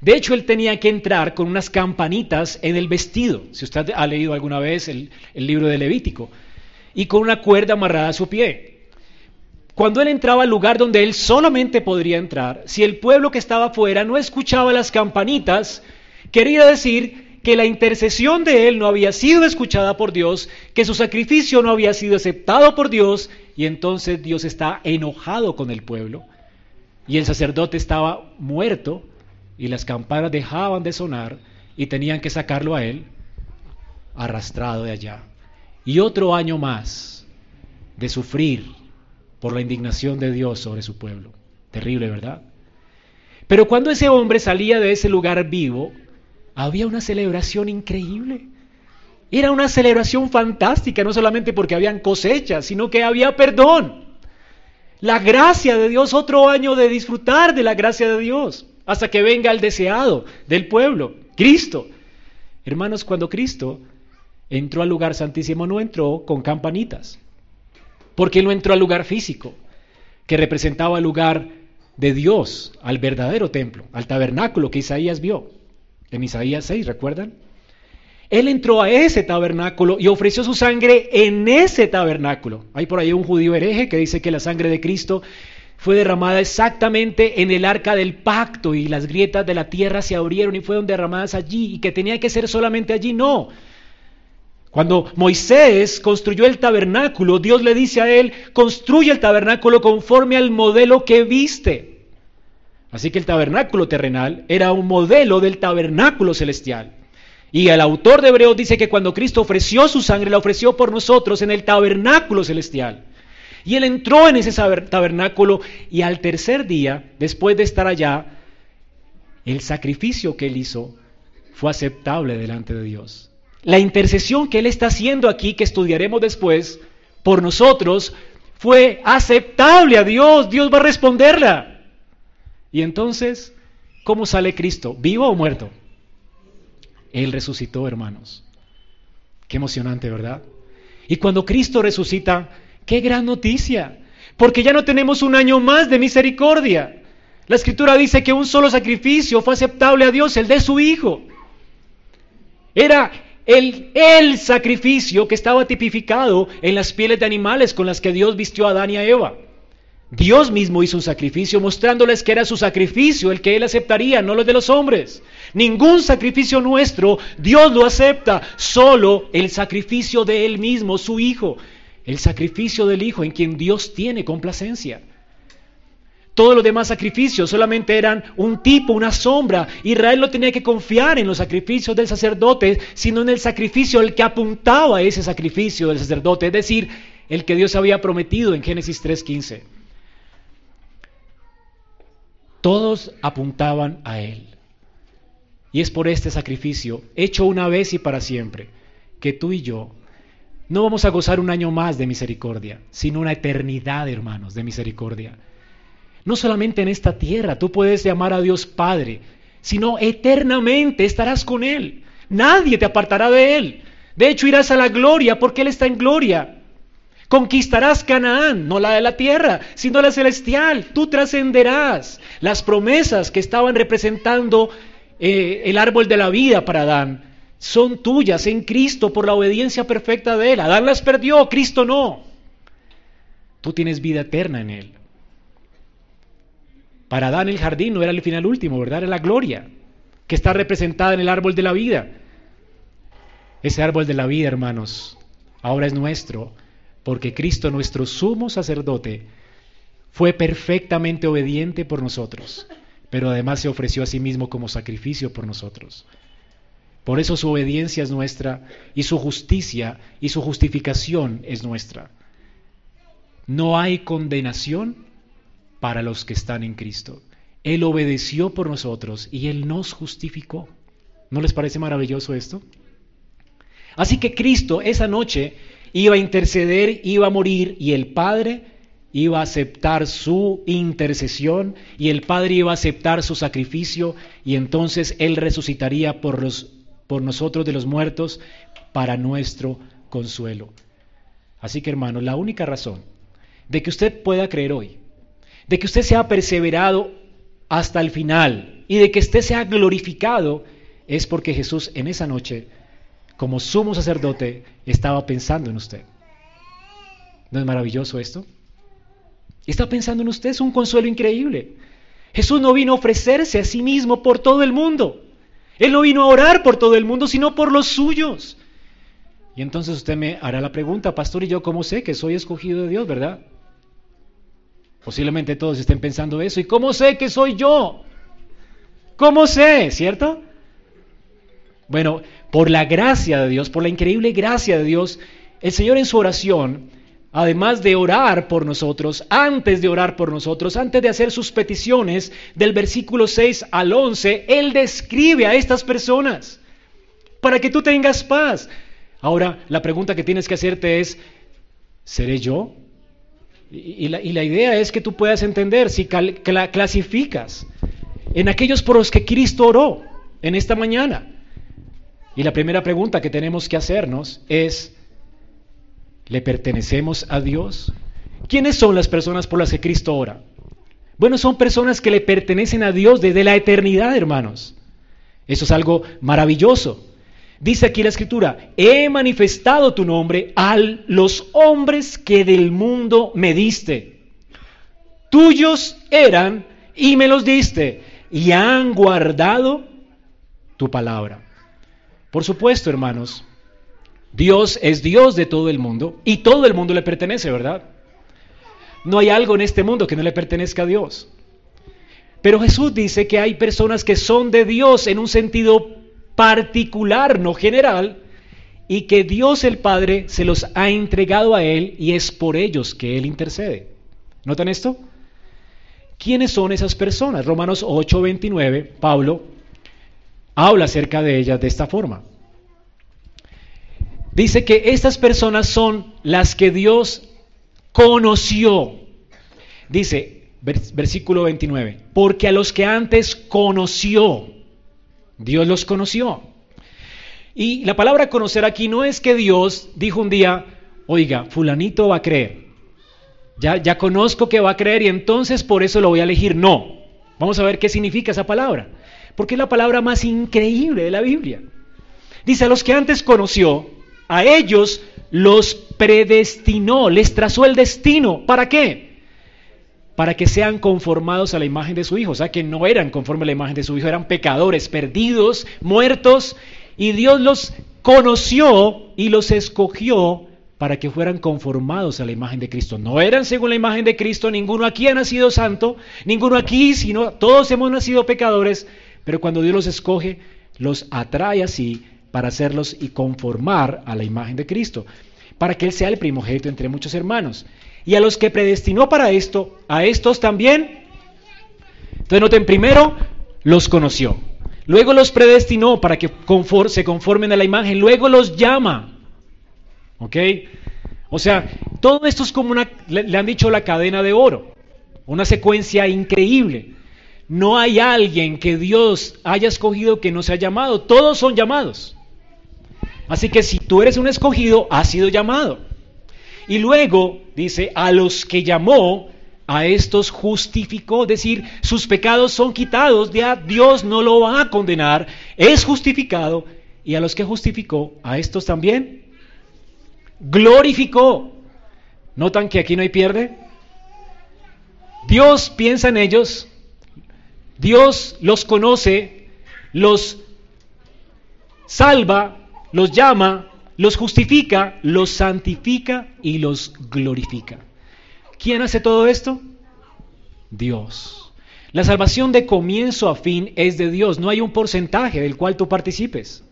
Speaker 1: De hecho, él tenía que entrar con unas campanitas en el vestido, si usted ha leído alguna vez el, libro de Levítico, y con una cuerda amarrada a su pie. Cuando él entraba al lugar donde él solamente podría entrar, si el pueblo que estaba afuera no escuchaba las campanitas, quería decir que la intercesión de él no había sido escuchada por Dios, que su sacrificio no había sido aceptado por Dios, y entonces Dios está enojado con el pueblo, y el sacerdote estaba muerto, y las campanas dejaban de sonar y tenían que sacarlo a él arrastrado de allá. Y otro año más de sufrir por la indignación de Dios sobre su pueblo. Terrible, ¿verdad? Pero cuando ese hombre salía de ese lugar vivo, había una celebración increíble. Era una celebración fantástica, no solamente porque habían cosechas, sino que había perdón. La gracia de Dios, otro año de disfrutar de la gracia de Dios hasta que venga el deseado del pueblo, Cristo. Hermanos, cuando Cristo entró al lugar santísimo, no entró con campanitas, porque no entró al lugar físico, que representaba el lugar de Dios, al verdadero templo, al tabernáculo que Isaías vio, en Isaías 6, ¿recuerdan? Él entró a ese tabernáculo y ofreció su sangre en ese tabernáculo. Hay por ahí un judío hereje que dice que la sangre de Cristo fue derramada exactamente en el arca del pacto y las grietas de la tierra se abrieron y fueron derramadas allí y que tenía que ser solamente allí. No. Cuando Moisés construyó el tabernáculo, Dios le dice a él, construye el tabernáculo conforme al modelo que viste. Así que el tabernáculo terrenal era un modelo del tabernáculo celestial. Y el autor de Hebreos dice que cuando Cristo ofreció su sangre, la ofreció por nosotros en el tabernáculo celestial. Y él entró en ese tabernáculo y al tercer día, después de estar allá, el sacrificio que él hizo fue aceptable delante de Dios. La intercesión que él está haciendo aquí, que estudiaremos después, por nosotros, fue aceptable a Dios. Dios va a responderla. Y entonces, ¿cómo sale Cristo? ¿Vivo o muerto? Él resucitó, hermanos. Qué emocionante, ¿verdad? Y cuando Cristo resucita, Qué gran noticia, porque ya no tenemos un año más de misericordia. La escritura dice que un solo sacrificio fue aceptable a Dios, el de su Hijo. Era el, el sacrificio que estaba tipificado en las pieles de animales con las que Dios vistió a Adán y a Eva. Dios mismo hizo un sacrificio mostrándoles que era su sacrificio el que Él aceptaría, no los de los hombres. Ningún sacrificio nuestro Dios lo acepta, solo el sacrificio de Él mismo, su Hijo el sacrificio del Hijo en quien Dios tiene complacencia. Todos los demás sacrificios solamente eran un tipo, una sombra. Israel no tenía que confiar en los sacrificios del sacerdote, sino en el sacrificio, el que apuntaba a ese sacrificio del sacerdote, es decir, el que Dios había prometido en Génesis 3.15. Todos apuntaban a Él. Y es por este sacrificio, hecho una vez y para siempre, que tú y yo no vamos a gozar un año más de misericordia, sino una eternidad, hermanos, de misericordia. No solamente en esta tierra, tú puedes llamar a Dios Padre, sino eternamente estarás con Él. Nadie te apartará de Él. De hecho, irás a la gloria porque Él está en gloria. Conquistarás Canaán, no la de la tierra, sino la celestial. Tú trascenderás las promesas que estaban representando eh, el árbol de la vida para Adán son tuyas en Cristo por la obediencia perfecta de Él. Adán las perdió, Cristo no. Tú tienes vida eterna en Él. Para Adán el jardín no era el final último, ¿verdad? Era la gloria que está representada en el árbol de la vida. Ese árbol de la vida, hermanos, ahora es nuestro, porque Cristo, nuestro sumo sacerdote, fue perfectamente obediente por nosotros, pero además se ofreció a sí mismo como sacrificio por nosotros. Por eso su obediencia es nuestra y su justicia y su justificación es nuestra. No hay condenación para los que están en Cristo. Él obedeció por nosotros y Él nos justificó. ¿No les parece maravilloso esto? Así que Cristo esa noche iba a interceder, iba a morir y el Padre iba a aceptar su intercesión y el Padre iba a aceptar su sacrificio y entonces Él resucitaría por, los, por nosotros de los muertos para nuestro consuelo. Así que hermano, la única razón de que usted pueda creer hoy, de que usted sea perseverado hasta el final y de que usted sea glorificado, es porque Jesús en esa noche, como sumo sacerdote, estaba pensando en usted. ¿No es maravilloso esto? Está pensando en usted, es un consuelo increíble. Jesús no vino a ofrecerse a sí mismo por todo el mundo. Él no vino a orar por todo el mundo, sino por los suyos. Y entonces usted me hará la pregunta, pastor, ¿y yo cómo sé que soy escogido de Dios, verdad? Posiblemente todos estén pensando eso. ¿Y cómo sé que soy yo? ¿Cómo sé? ¿Cierto? Bueno, por la gracia de Dios, por la increíble gracia de Dios, el Señor en su oración, además de orar por nosotros, antes de orar por nosotros, antes de hacer sus peticiones, del versículo 6 al 11, Él describe a estas personas para que tú tengas paz. Ahora, la pregunta que tienes que hacerte es, ¿seré yo? Y, la, idea es que tú puedas entender si clasificas en aquellos por los que Cristo oró en esta mañana. Y la primera pregunta que tenemos que hacernos es, ¿le pertenecemos a Dios? ¿Quiénes son las personas por las que Cristo ora? Bueno, son personas que le pertenecen a Dios desde la eternidad, hermanos. Eso es algo maravilloso. Dice aquí la escritura, he manifestado tu nombre a los hombres que del mundo me diste. Tuyos eran y me los diste y han guardado tu palabra. Por supuesto, hermanos, Dios es Dios de todo el mundo y todo el mundo le pertenece, ¿verdad? No hay algo en este mundo que no le pertenezca a Dios. Pero Jesús dice que hay personas que son de Dios en un sentido particular, no general, y que Dios el Padre se los ha entregado a Él y es por ellos que Él intercede. ¿Notan esto? ¿Quiénes son esas personas? Romanos 8:29, Pablo habla acerca de ellas de esta forma. Dice que estas personas son las que Dios conoció. Dice, versículo 29, porque a los que antes conoció, Dios los conoció. Y la palabra conocer aquí no es que Dios dijo un día, oiga, fulanito va a creer. Ya, ya conozco que va a creer y entonces por eso lo voy a elegir. No. Vamos a ver qué significa esa palabra porque es la palabra más increíble de la Biblia. Dice, a los que antes conoció, a ellos los predestinó, les trazó el destino. ¿Para qué? Para que sean conformados a la imagen de su Hijo. O sea, que no eran conforme a la imagen de su Hijo, eran pecadores, perdidos, muertos, y Dios los conoció y los escogió para que fueran conformados a la imagen de Cristo. No eran según la imagen de Cristo, ninguno aquí ha nacido santo, ninguno aquí, sino todos hemos nacido pecadores, pero cuando Dios los escoge, los atrae así para hacerlos y conformar a la imagen de Cristo, para que Él sea el primogénito entre muchos hermanos. Y a los que predestinó para esto, a estos también. Entonces noten, primero los conoció, luego los predestinó para que se conformen a la imagen, luego los llama. ¿Ok? O sea, todo esto es como una, le han dicho la cadena de oro, una secuencia increíble. No hay alguien que Dios haya escogido que no sea llamado. Todos son llamados. Así que si tú eres un escogido, has sido llamado. Y luego dice, a los que llamó, a estos justificó, es decir, sus pecados son quitados, ya Dios no lo va a condenar, es justificado, y a los que justificó, a estos también glorificó. ¿Notan que aquí no hay pierde? Dios piensa en ellos, Dios los conoce, los salva, los llama, los justifica, los santifica y los glorifica. ¿Quién hace todo esto? Dios. La salvación de comienzo a fin es de Dios, no hay un porcentaje del cual tú participes.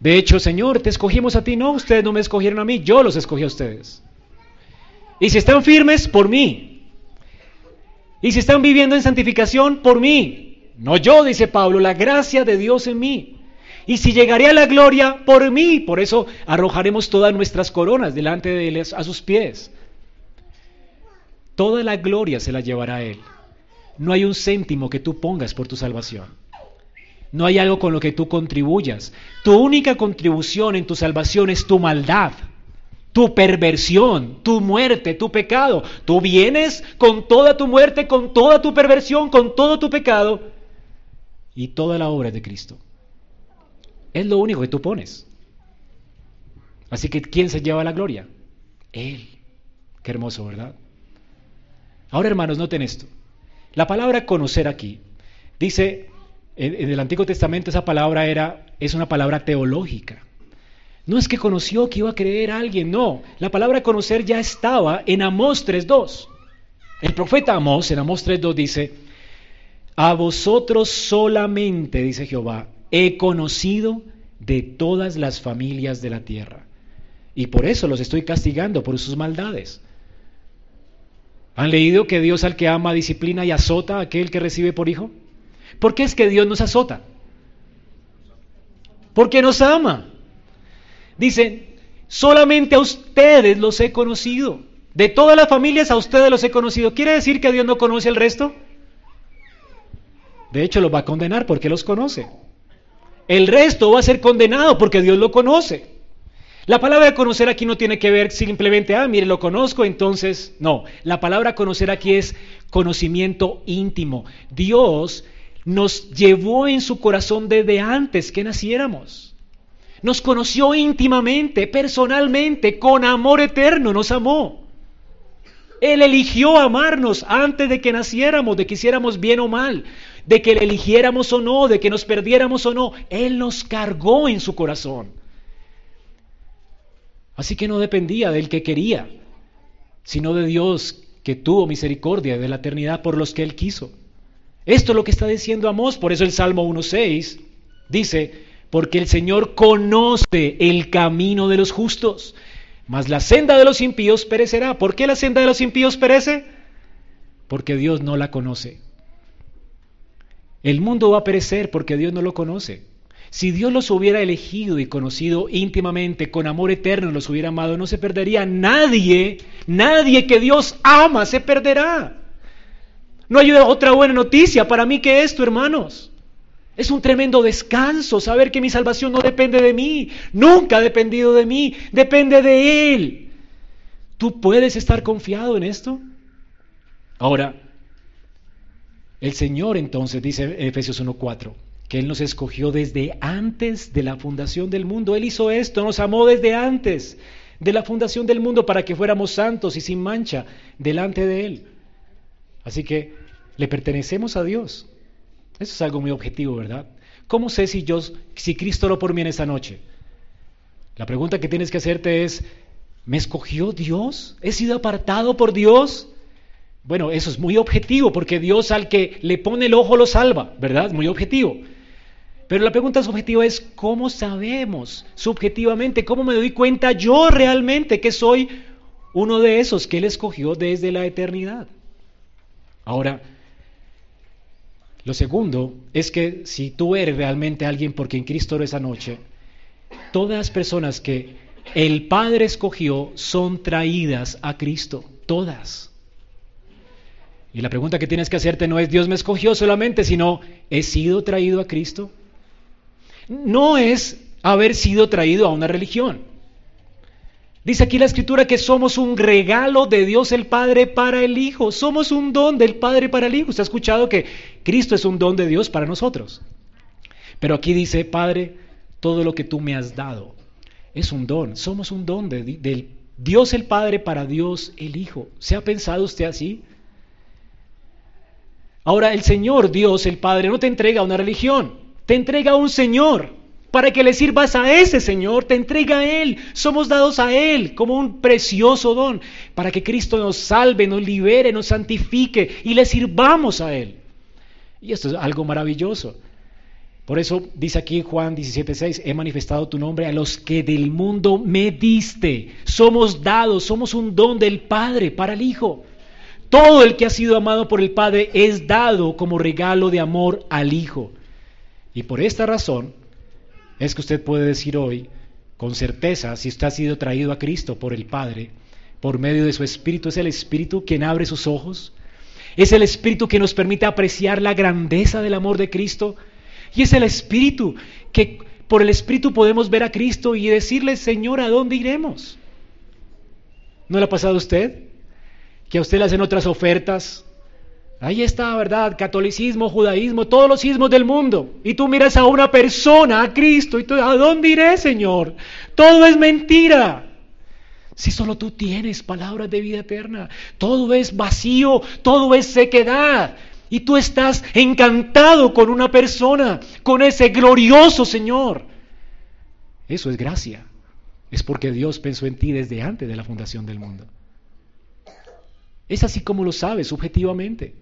Speaker 1: De hecho, Señor, te escogimos a ti, no, ustedes no me escogieron a mí, yo los escogí a ustedes. Y si están firmes, por mí. Y si están viviendo en santificación, por mí. No yo, dice Pablo, la gracia de Dios en mí. Y si llegaré a la gloria, por mí. Por eso arrojaremos todas nuestras coronas delante de él a sus pies. Toda la gloria se la llevará a Él. No hay un céntimo que tú pongas por tu salvación. No hay algo con lo que tú contribuyas. Tu única contribución en tu salvación es tu maldad, tu perversión, tu muerte, tu pecado. Tú vienes con toda tu muerte, con toda tu perversión, con todo tu pecado y toda la obra de Cristo. Es lo único que tú pones. Así que ¿quién se lleva la gloria? Él. Qué hermoso, ¿verdad? Ahora, hermanos, noten esto. La palabra conocer aquí dice en, el Antiguo Testamento esa palabra era es una palabra teológica. No es que conoció que iba a creer a alguien, no. La palabra conocer ya estaba en Amós 3.2. El profeta Amós en Amós 3.2 dice, a vosotros solamente, dice Jehová, he conocido de todas las familias de la tierra. Y por eso los estoy castigando por sus maldades. ¿Han leído que Dios al que ama disciplina y azota a aquel que recibe por hijo? ¿Por qué es que Dios nos azota? Porque nos ama. Dice, solamente a ustedes los he conocido. De todas las familias a ustedes los he conocido. ¿Quiere decir que Dios no conoce al resto? De hecho, los va a condenar porque los conoce. El resto va a ser condenado porque Dios lo conoce. La palabra conocer aquí no tiene que ver simplemente, ah, mire, lo conozco, entonces, no. La palabra conocer aquí es conocimiento íntimo. Dios nos llevó en su corazón desde antes que naciéramos. Nos conoció íntimamente, personalmente, con amor eterno, nos amó. Él eligió amarnos antes de que naciéramos, de que hiciéramos bien o mal, de que le eligiéramos o no, de que nos perdiéramos o no. Él nos cargó en su corazón. Así que no dependía del que quería, sino de Dios que tuvo misericordia de la eternidad por los que Él quiso. Esto es lo que está diciendo Amós, por eso el Salmo 1.6 dice, porque el Señor conoce el camino de los justos, mas la senda de los impíos perecerá. ¿Por qué la senda de los impíos perece? Porque Dios no la conoce. El mundo va a perecer porque Dios no lo conoce. Si Dios los hubiera elegido y conocido íntimamente, con amor eterno los hubiera amado, no se perdería nadie, nadie que Dios ama se perderá. No hay otra buena noticia para mí que esto, hermanos. Es un tremendo descanso saber que mi salvación no depende de mí, nunca ha dependido de mí, depende de Él. ¿Tú puedes estar confiado en esto? Ahora, el Señor entonces dice Efesios 1.4, que Él nos escogió desde antes de la fundación del mundo. Él hizo esto, nos amó desde antes de la fundación del mundo para que fuéramos santos y sin mancha delante de Él. Así que le pertenecemos a Dios. Eso es algo muy objetivo, ¿verdad? ¿Cómo sé si, yo, si Cristo oró por mí en esta noche? La pregunta que tienes que hacerte es, ¿me escogió Dios? ¿He sido apartado por Dios? Bueno, eso es muy objetivo, porque Dios al que le pone el ojo lo salva, ¿verdad? Muy objetivo. Pero la pregunta subjetiva es, ¿cómo sabemos subjetivamente? ¿Cómo me doy cuenta yo realmente que soy uno de esos que Él escogió desde la eternidad? Ahora, lo segundo es que si tú eres realmente alguien porque en Cristo eres esa noche, todas las personas que el Padre escogió son traídas a Cristo, todas. Y la pregunta que tienes que hacerte no es Dios me escogió solamente, sino ¿he sido traído a Cristo? no es haber sido traído a una religión. Dice aquí la escritura que somos un regalo de Dios el Padre para el Hijo. Somos un don del Padre para el Hijo. Usted ha escuchado que Cristo es un don de Dios para nosotros. Pero aquí dice, Padre, todo lo que tú me has dado es un don. Somos un don de Dios el Padre para Dios el Hijo. ¿Se ha pensado usted así? Ahora, el Señor Dios el Padre no te entrega una religión te entrega un Señor para que le sirvas a ese Señor, te entrega a Él, somos dados a Él como un precioso don, para que Cristo nos salve, nos libere, nos santifique y le sirvamos a Él. Y esto es algo maravilloso. Por eso dice aquí Juan 17:6, he manifestado tu nombre a los que del mundo me diste. Somos dados, somos un don del Padre para el Hijo. Todo el que ha sido amado por el Padre es dado como regalo de amor al Hijo. Y por esta razón es que usted puede decir hoy, con certeza, si usted ha sido traído a Cristo por el Padre, por medio de su Espíritu, es el Espíritu quien abre sus ojos, es el Espíritu que nos permite apreciar la grandeza del amor de Cristo, y es el Espíritu que por el Espíritu podemos ver a Cristo y decirle, Señor, ¿a dónde iremos? ¿No le ha pasado a usted? Que a usted le hacen otras ofertas. Ahí está, ¿verdad? Catolicismo, judaísmo, todos los ismos del mundo. Y tú miras a una persona, a Cristo, y tú, ¿a dónde iré, Señor? Todo es mentira. Si solo tú tienes palabras de vida eterna, todo es vacío, todo es sequedad. Y tú estás encantado con una persona, con ese glorioso Señor. Eso es gracia. Es porque Dios pensó en ti desde antes de la fundación del mundo. Es así como lo sabes subjetivamente.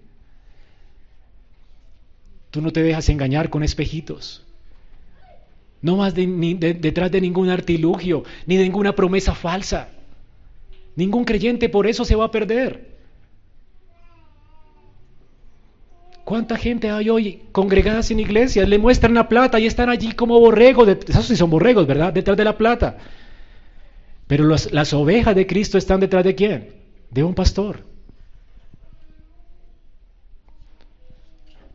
Speaker 1: Tú no te dejas engañar con espejitos. No vas detrás de ningún artilugio, ni de ninguna promesa falsa. Ningún creyente por eso se va a perder. ¿Cuánta gente hay hoy congregadas en iglesias? Le muestran la plata y están allí como borregos. esos sí son borregos, ¿verdad? Detrás de la plata. Pero las ovejas de Cristo están detrás de quién? De un pastor.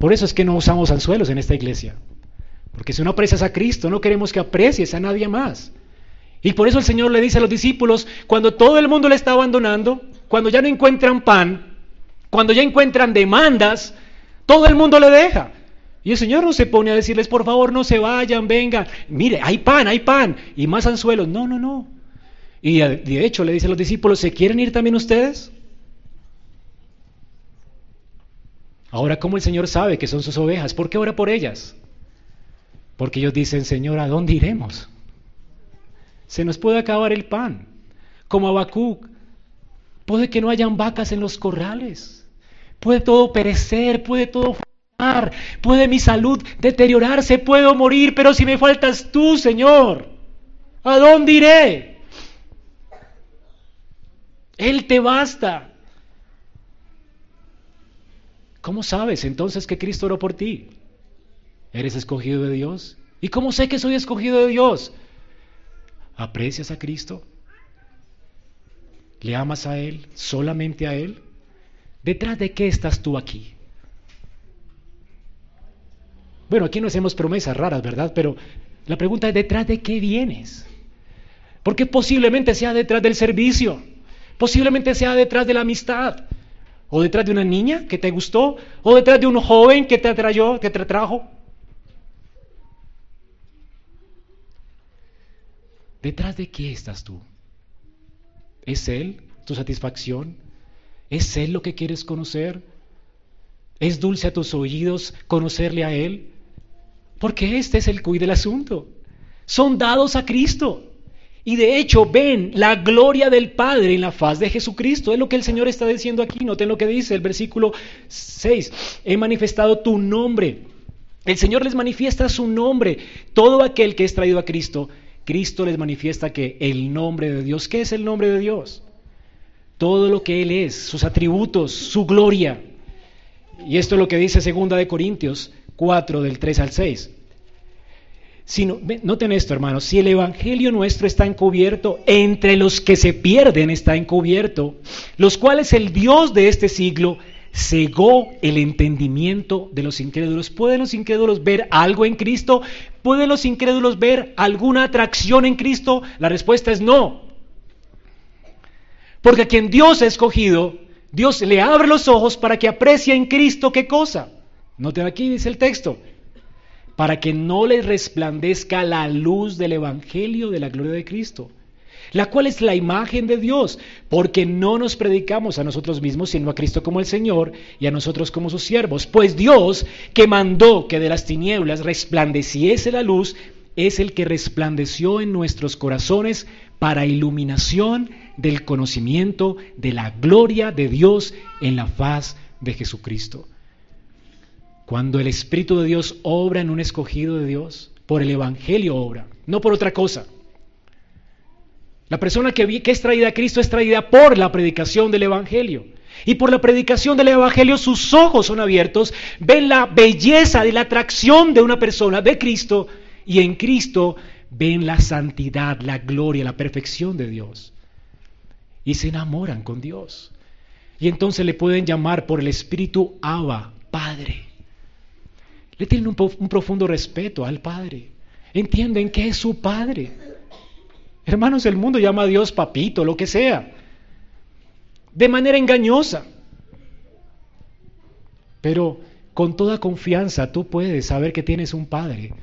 Speaker 1: Por eso es que no usamos anzuelos en esta iglesia. Porque si no aprecias a Cristo, no queremos que aprecies a nadie más. Y por eso el Señor le dice a los discípulos, cuando todo el mundo le está abandonando, cuando ya no encuentran pan, cuando ya encuentran demandas, todo el mundo le deja. Y el Señor no se pone a decirles, por favor, no se vayan, vengan. Mire, hay pan, hay pan. Y más anzuelos. No, no, no. Y de hecho le dice a los discípulos, ¿se quieren ir también ustedes? Ahora, ¿cómo el Señor sabe que son sus ovejas? ¿Por qué ora por ellas? Porque ellos dicen, Señor, ¿a dónde iremos? Se nos puede acabar el pan. Como Habacuc, puede que no hayan vacas en los corrales. Puede todo perecer, puede todo fallar, puede mi salud deteriorarse, puedo morir, pero si me faltas tú, Señor, ¿a dónde iré? Él te basta. ¿Cómo sabes entonces que Cristo oró por ti? ¿Eres escogido de Dios? ¿Y cómo sé que soy escogido de Dios? ¿Aprecias a Cristo? ¿Le amas a Él? ¿Solamente a Él? ¿Detrás de qué estás tú aquí? Bueno, aquí no hacemos promesas raras, ¿verdad? Pero la pregunta es, ¿detrás de qué vienes? Porque posiblemente sea detrás del servicio, posiblemente sea detrás de la amistad, o detrás de una niña que te gustó, o detrás de un joven que te atrayó, que te atrajo. ¿Detrás de qué estás tú? ¿Es Él tu satisfacción? ¿Es Él lo que quieres conocer? ¿Es dulce a tus oídos conocerle a Él? Porque este es el cuid del asunto. Son dados a Cristo. Y de hecho ven la gloria del Padre en la faz de Jesucristo. Es lo que el Señor está diciendo aquí. Noten lo que dice el versículo 6. He manifestado tu nombre. El Señor les manifiesta su nombre. Todo aquel que es traído a Cristo, Cristo les manifiesta que el nombre de Dios. ¿Qué es el nombre de Dios? todo lo que Él es, sus atributos, su gloria. Y esto es lo que dice segunda de Corintios 4 del 3 al 6. Si no, noten esto, hermanos, si el Evangelio nuestro está encubierto, entre los que se pierden está encubierto, los cuales el Dios de este siglo cegó el entendimiento de los incrédulos. ¿Pueden los incrédulos ver algo en Cristo? ¿Pueden los incrédulos ver alguna atracción en Cristo? La respuesta es no. Porque quien Dios ha escogido, Dios le abre los ojos para que aprecie en Cristo qué cosa. Noten aquí, dice el texto, para que no le resplandezca la luz del Evangelio de la gloria de Cristo, la cual es la imagen de Dios, porque no nos predicamos a nosotros mismos, sino a Cristo como el Señor y a nosotros como sus siervos. Pues Dios, que mandó que de las tinieblas resplandeciese la luz, es el que resplandeció en nuestros corazones para iluminación del conocimiento de la gloria de Dios en la faz de Jesucristo. Cuando el Espíritu de Dios obra en un escogido de Dios, por el Evangelio obra, no por otra cosa. La persona que, que es traída a Cristo es traída por la predicación del Evangelio. Y por la predicación del Evangelio sus ojos son abiertos, ven la belleza de la atracción de una persona de Cristo y en Cristo ven la santidad, la gloria, la perfección de Dios. Y se enamoran con Dios. Y entonces le pueden llamar por el Espíritu Abba, Padre. Le tienen un, un profundo respeto al Padre. Entienden que es su Padre. Hermanos, el mundo llama a Dios papito, lo que sea de manera engañosa. Pero con toda confianza tú puedes saber que tienes un Padre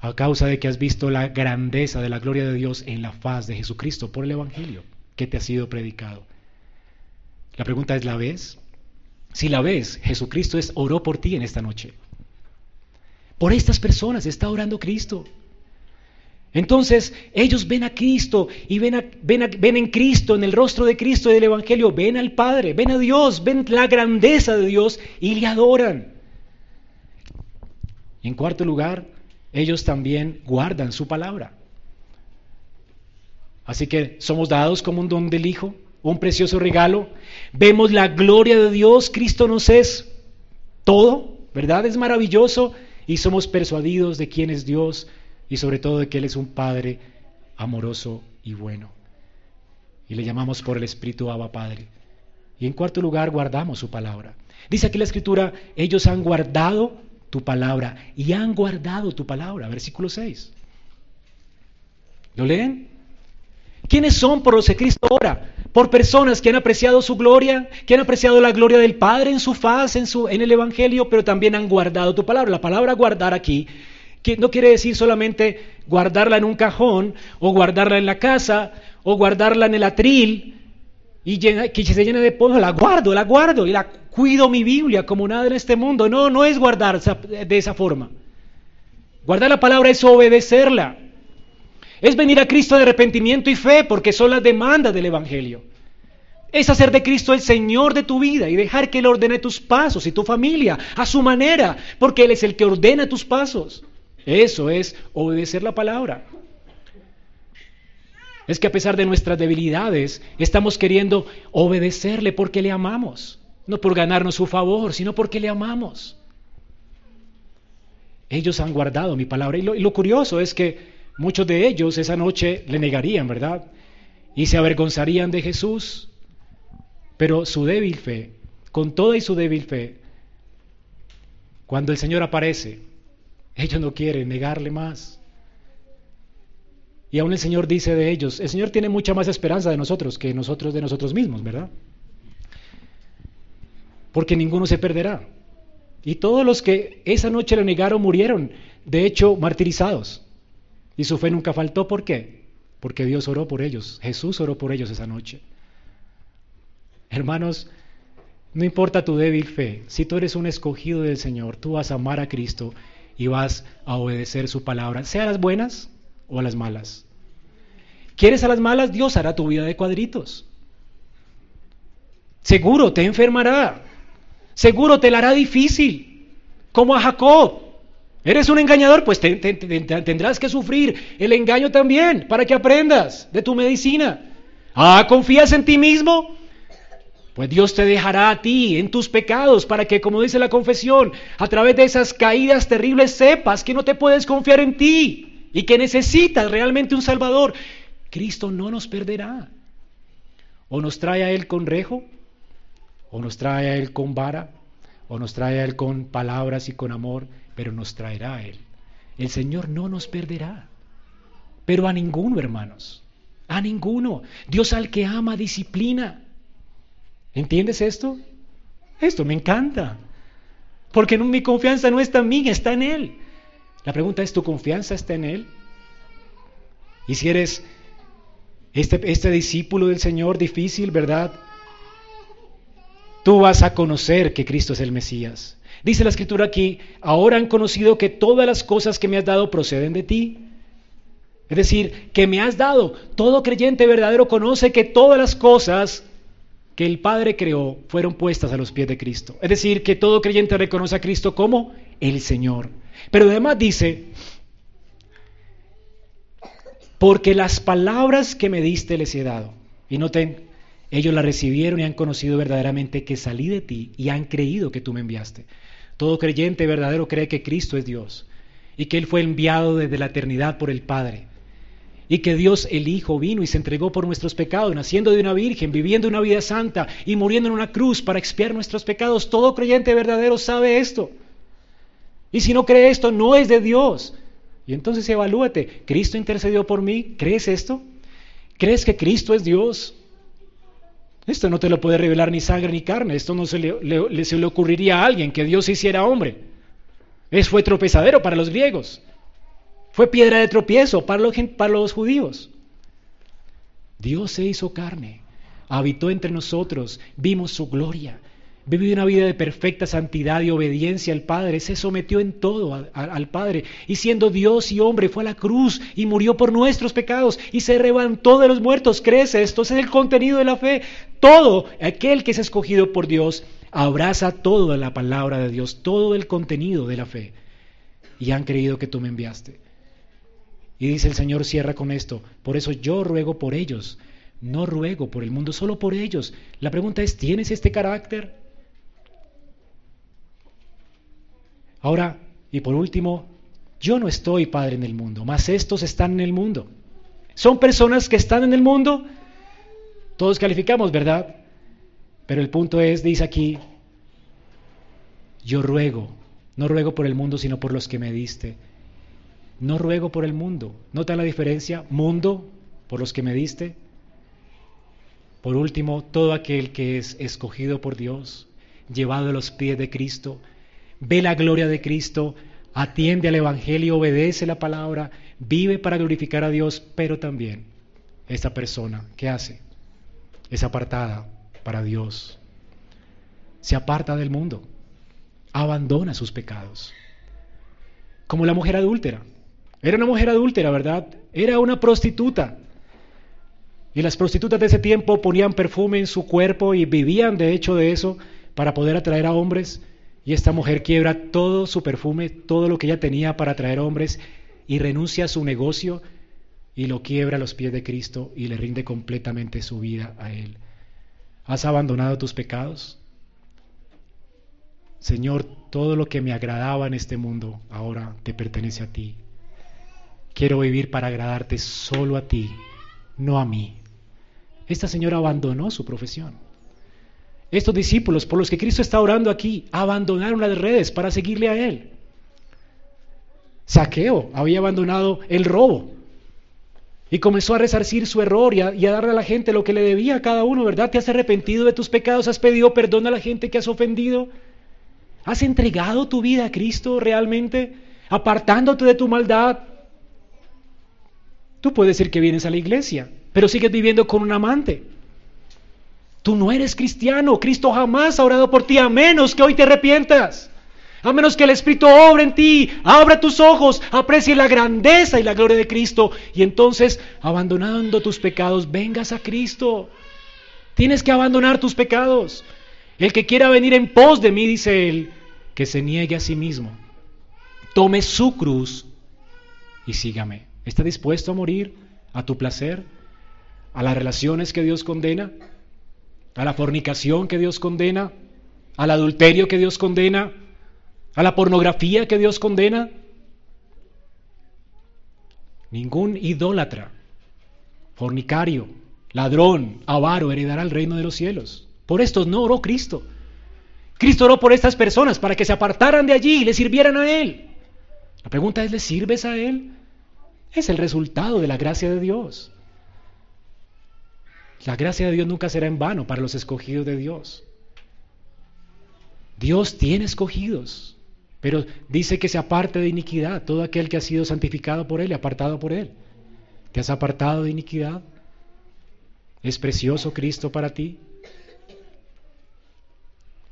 Speaker 1: a causa de que has visto la grandeza de la gloria de Dios en la faz de Jesucristo por el Evangelio que te ha sido predicado. La pregunta es, ¿la ves? Si la ves, Jesucristo es, oró por ti en esta noche. Por estas personas está orando Cristo. Entonces ellos ven a Cristo y ven, ven, en Cristo, en el rostro de Cristo y del Evangelio, ven al Padre, ven a Dios, ven la grandeza de Dios y le adoran. En cuarto lugar, ellos también guardan su palabra. Así que somos dados como un don del Hijo, un precioso regalo. Vemos la gloria de Dios, Cristo nos es todo, ¿verdad? Es maravilloso y somos persuadidos de quién es Dios y sobre todo de que Él es un Padre amoroso y bueno. Y le llamamos por el Espíritu Abba Padre. Y en cuarto lugar, guardamos su palabra. Dice aquí la Escritura, ellos han guardado tu palabra y han guardado tu palabra. Versículo 6. ¿Lo leen? ¿Quiénes son por los que Cristo ora? Por personas que han apreciado su gloria, que han apreciado la gloria del Padre en su faz, en, su, en el Evangelio, pero también han guardado tu palabra. La palabra guardar aquí no quiere decir solamente guardarla en un cajón o guardarla en la casa o guardarla en el atril y que se llene de polvo, la guardo, la guardo y la cuido mi Biblia como nada en este mundo. No, no es guardar de esa forma. Guardar la palabra es obedecerla. Es venir a Cristo de arrepentimiento y fe porque son las demandas del Evangelio. Es hacer de Cristo el Señor de tu vida y dejar que Él ordene tus pasos y tu familia a su manera, porque Él es el que ordena tus pasos. Eso es obedecer la palabra. Es que a pesar de nuestras debilidades, estamos queriendo obedecerle porque le amamos. No por ganarnos su favor, sino porque le amamos. Ellos han guardado mi palabra. Y lo, curioso es que muchos de ellos esa noche le negarían, ¿verdad? Y se avergonzarían de Jesús. Pero su débil fe, con toda y su débil fe, cuando el Señor aparece, ellos no quieren negarle más. Y aún el Señor dice de ellos, el Señor tiene mucha más esperanza de nosotros que nosotros de nosotros mismos, ¿verdad? Porque ninguno se perderá. Y todos los que esa noche le negaron murieron, de hecho, martirizados. Y su fe nunca faltó, ¿por qué? Porque Dios oró por ellos, Jesús oró por ellos esa noche. Hermanos, no importa tu débil fe, si tú eres un escogido del Señor, tú vas a amar a Cristo y vas a obedecer su palabra, sea a las buenas o a las malas. ¿Quieres a las malas? Dios hará tu vida de cuadritos. Seguro te enfermará. Seguro te la hará difícil. Como a Jacob. ¿Eres un engañador? Pues tendrás que sufrir el engaño también para que aprendas de tu medicina. Ah, ¿confías en ti mismo? Pues Dios te dejará a ti en tus pecados para que, como dice la confesión, a través de esas caídas terribles sepas que no te puedes confiar en ti y que necesitas realmente un Salvador. Cristo no nos perderá. O nos trae a Él con rejo, o nos trae a Él con vara, o nos trae a Él con palabras y con amor, pero nos traerá a Él. El Señor no nos perderá. Pero a ninguno, hermanos. A ninguno. Dios al que ama disciplina. ¿Entiendes esto? Esto me encanta. Porque mi confianza no está en mí, está en Él. La pregunta es, ¿tu confianza está en Él? Y si eres este, este discípulo del Señor difícil, ¿verdad? Tú vas a conocer que Cristo es el Mesías. Dice la escritura aquí, ahora han conocido que todas las cosas que me has dado proceden de ti. Es decir, que me has dado. Todo creyente verdadero conoce que todas las cosas que el Padre creó fueron puestas a los pies de Cristo. Es decir, que todo creyente reconoce a Cristo como el Señor. Pero además dice, porque las palabras que me diste les he dado. Y noten, ellos la recibieron y han conocido verdaderamente que salí de ti y han creído que tú me enviaste. Todo creyente verdadero cree que Cristo es Dios y que Él fue enviado desde la eternidad por el Padre. Y que Dios el Hijo vino y se entregó por nuestros pecados, naciendo de una virgen, viviendo una vida santa y muriendo en una cruz para expiar nuestros pecados. Todo creyente verdadero sabe esto. Y si no cree esto, no es de Dios. Y entonces evalúate, ¿Cristo intercedió por mí? ¿Crees esto? ¿Crees que Cristo es Dios? Esto no te lo puede revelar ni sangre ni carne. Esto no se le, se le ocurriría a alguien que Dios hiciera hombre. Es, fue tropezadero para los griegos. Fue piedra de tropiezo para los, para los judíos. Dios se hizo carne, habitó entre nosotros, vimos su gloria, vivió una vida de perfecta santidad y obediencia al Padre, se sometió en todo al Padre y siendo Dios y hombre fue a la cruz y murió por nuestros pecados y se levantó de los muertos. Crece, esto es el contenido de la fe. Todo aquel que es escogido por Dios abraza toda la palabra de Dios, todo el contenido de la fe y han creído que tú me enviaste. Y dice el Señor, cierra con esto. Por eso yo ruego por ellos. No ruego por el mundo, solo por ellos. La pregunta es, ¿tienes este carácter? Ahora, y por último, yo no estoy, Padre, en el mundo, mas estos están en el mundo. Son personas que están en el mundo. Todos calificamos, ¿verdad? Pero el punto es, dice aquí, yo ruego, no ruego por el mundo, sino por los que me diste no ruego por el mundo. ¿Nota la diferencia? Mundo, por los que me diste. Por último, todo aquel que es escogido por Dios, llevado a los pies de Cristo, ve la gloria de Cristo, atiende al Evangelio, obedece la palabra, vive para glorificar a Dios, pero también esa persona, ¿qué hace? Es apartada para Dios. Se aparta del mundo, abandona sus pecados. Como la mujer adúltera. Era una mujer adúltera, ¿verdad? Era una prostituta. Y las prostitutas de ese tiempo ponían perfume en su cuerpo y vivían de hecho de eso para poder atraer a hombres. Y esta mujer quiebra todo su perfume, todo lo que ella tenía para atraer hombres y renuncia a su negocio y lo quiebra a los pies de Cristo y le rinde completamente su vida a Él. ¿Has abandonado tus pecados? Señor, todo lo que me agradaba en este mundo ahora te pertenece a ti. Quiero vivir para agradarte solo a ti, no a mí. Esta señora abandonó su profesión. Estos discípulos por los que Cristo está orando aquí abandonaron las redes para seguirle a Él. Saqueo había abandonado el robo y comenzó a resarcir su error y a, a, darle a la gente lo que le debía a cada uno, ¿verdad? ¿Te has arrepentido de tus pecados? ¿Has pedido perdón a la gente que has ofendido? ¿Has entregado tu vida a Cristo realmente? Apartándote de tu maldad, Tú puedes decir que vienes a la iglesia, pero sigues viviendo con un amante. Tú no eres cristiano. Cristo jamás ha orado por ti a menos que hoy te arrepientas. A menos que el Espíritu obre en ti, abra tus ojos, aprecie la grandeza y la gloria de Cristo y entonces, abandonando tus pecados, vengas a Cristo. Tienes que abandonar tus pecados. El que quiera venir en pos de mí, dice él, que se niegue a sí mismo, tome su cruz y sígame. ¿Está dispuesto a morir a tu placer? ¿A las relaciones que Dios condena? ¿A la fornicación que Dios condena? ¿Al adulterio que Dios condena? ¿A la pornografía que Dios condena? Ningún idólatra, fornicario, ladrón, avaro heredará el reino de los cielos. Por esto no oró Cristo. Cristo oró por estas personas para que se apartaran de allí y le sirvieran a Él. La pregunta es, ¿le sirves a Él? Es el resultado de la gracia de Dios. La gracia de Dios nunca será en vano para los escogidos de Dios. Dios tiene escogidos, pero dice que se aparte de iniquidad todo aquel que ha sido santificado por Él y apartado por Él. ¿Te has apartado de iniquidad? ¿Es precioso Cristo para ti?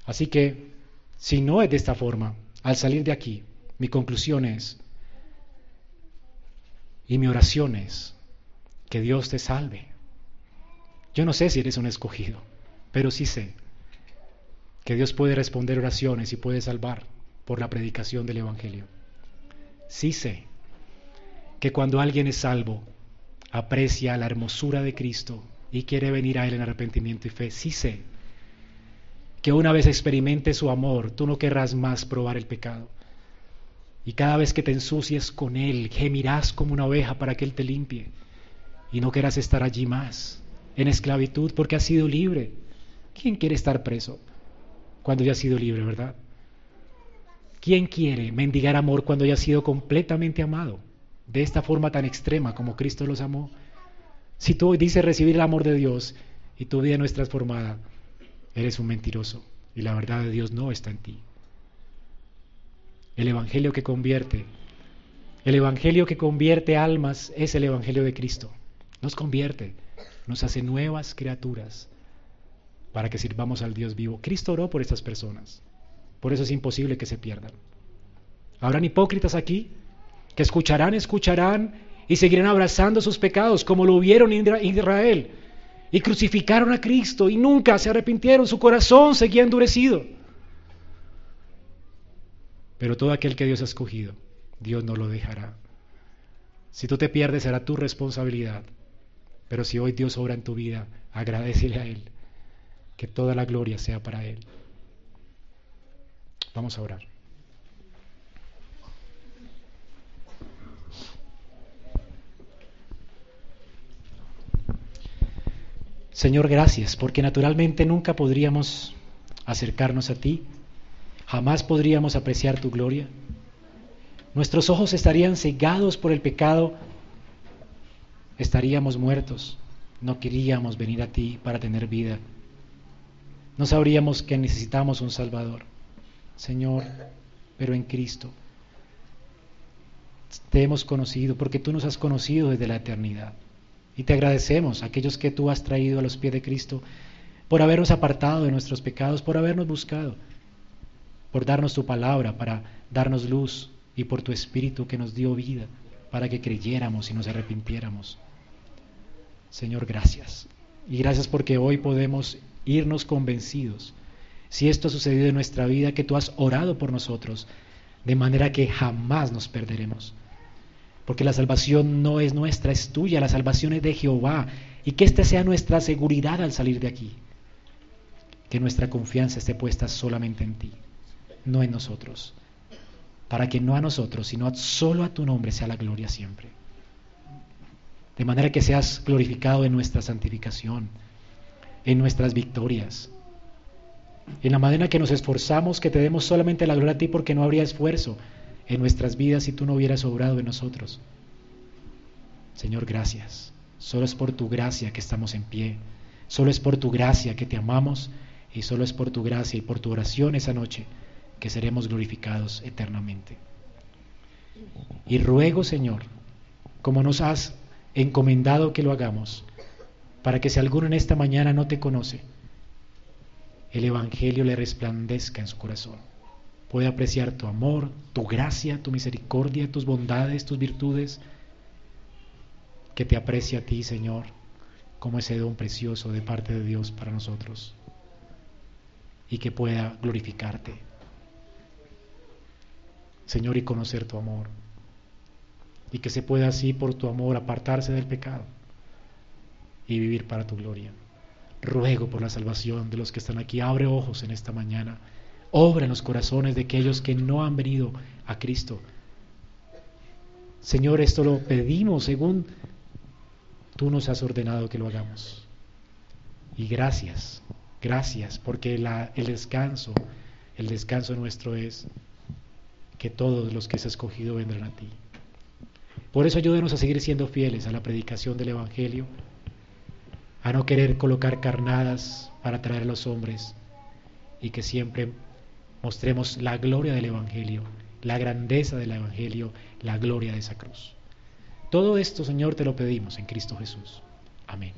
Speaker 1: Así que, si no es de esta forma, al salir de aquí, mi conclusión es, y mi oración es que Dios te salve. Yo no sé si eres un escogido, pero sí sé que Dios puede responder oraciones y puede salvar. por la predicación del Evangelio. Sí sé que cuando alguien es salvo, aprecia la hermosura de Cristo y quiere venir a Él en arrepentimiento y fe, sí sé que una vez experimente su amor, tú no querrás más probar el pecado. Y cada vez que te ensucies con Él, gemirás como una oveja para que Él te limpie. Y no querrás estar allí más, en esclavitud, porque has sido libre. ¿Quién quiere estar preso cuando ya ha sido libre, verdad? ¿Quién quiere mendigar amor cuando ya ha sido completamente amado? De esta forma tan extrema como Cristo los amó. Si tú dices recibir el amor de Dios y tu vida no es transformada, eres un mentiroso y la verdad de Dios no está en ti. El Evangelio que convierte, el Evangelio que convierte almas es el Evangelio de Cristo. Nos convierte, nos hace nuevas criaturas para que sirvamos al Dios vivo. Cristo oró por estas personas. Por eso es imposible que se pierdan. Habrán hipócritas aquí que escucharán, escucharán y seguirán abrazando sus pecados como lo vieron en Israel. Y crucificaron a Cristo y nunca se arrepintieron, su corazón seguía endurecido. Pero todo aquel que Dios ha escogido, Dios no lo dejará. Si tú te pierdes será tu responsabilidad. Pero si hoy Dios obra en tu vida, agradecele a Él. Que toda la gloria sea para Él. Vamos a orar. Señor, gracias, porque naturalmente nunca podríamos acercarnos a ti, jamás podríamos apreciar tu gloria. Nuestros ojos estarían cegados por el pecado, estaríamos muertos, no queríamos venir a ti para tener vida. No sabríamos que necesitamos un Salvador. Señor, pero en Cristo te hemos conocido porque tú nos has conocido desde la eternidad. Y te agradecemos, aquellos que tú has traído a los pies de Cristo, por habernos apartado de nuestros pecados, por habernos buscado, por darnos tu palabra para darnos luz y por tu Espíritu que nos dio vida para que creyéramos y nos arrepintiéramos. Señor, gracias. Y gracias porque hoy podemos irnos convencidos, si esto ha sucedido en nuestra vida, que tú has orado por nosotros, de manera que jamás nos perderemos. Porque la salvación no es nuestra, es tuya, la salvación es de Jehová. Y que esta sea nuestra seguridad al salir de aquí. Que nuestra confianza esté puesta solamente en ti, no en nosotros. Para que no a nosotros, sino solo a tu nombre sea la gloria siempre. De manera que seas glorificado en nuestra santificación, en nuestras victorias, en la manera que nos esforzamos, que te demos solamente la gloria a ti porque no habría esfuerzo en nuestras vidas si tú no hubieras obrado en nosotros. Señor, gracias. Solo es por tu gracia que estamos en pie. Solo es por tu gracia que te amamos y solo es por tu gracia y por tu oración esa noche que seremos glorificados eternamente. Y ruego, Señor, como nos has encomendado que lo hagamos, para que si alguno en esta mañana no te conoce, el Evangelio le resplandezca en su corazón. Puede apreciar tu amor, tu gracia, tu misericordia, tus bondades, tus virtudes. Que te aprecie a ti, Señor, como ese don precioso de parte de Dios para nosotros. Y que pueda glorificarte. Señor, y conocer tu amor. Y que se pueda así por tu amor apartarse del pecado y vivir para tu gloria. Ruego por la salvación de los que están aquí. Abre ojos en esta mañana. Obra en los corazones de aquellos que no han venido a Cristo. Señor, esto lo pedimos según tú nos has ordenado que lo hagamos. Y gracias, gracias, porque el descanso, el descanso nuestro es que todos los que has escogido vendrán a ti. Por eso ayúdenos a seguir siendo fieles a la predicación del Evangelio a no querer colocar carnadas para atraer a los hombres y que siempre mostremos la gloria del Evangelio, la grandeza del Evangelio, la gloria de esa cruz. Todo esto, Señor, te lo pedimos en Cristo Jesús. Amén.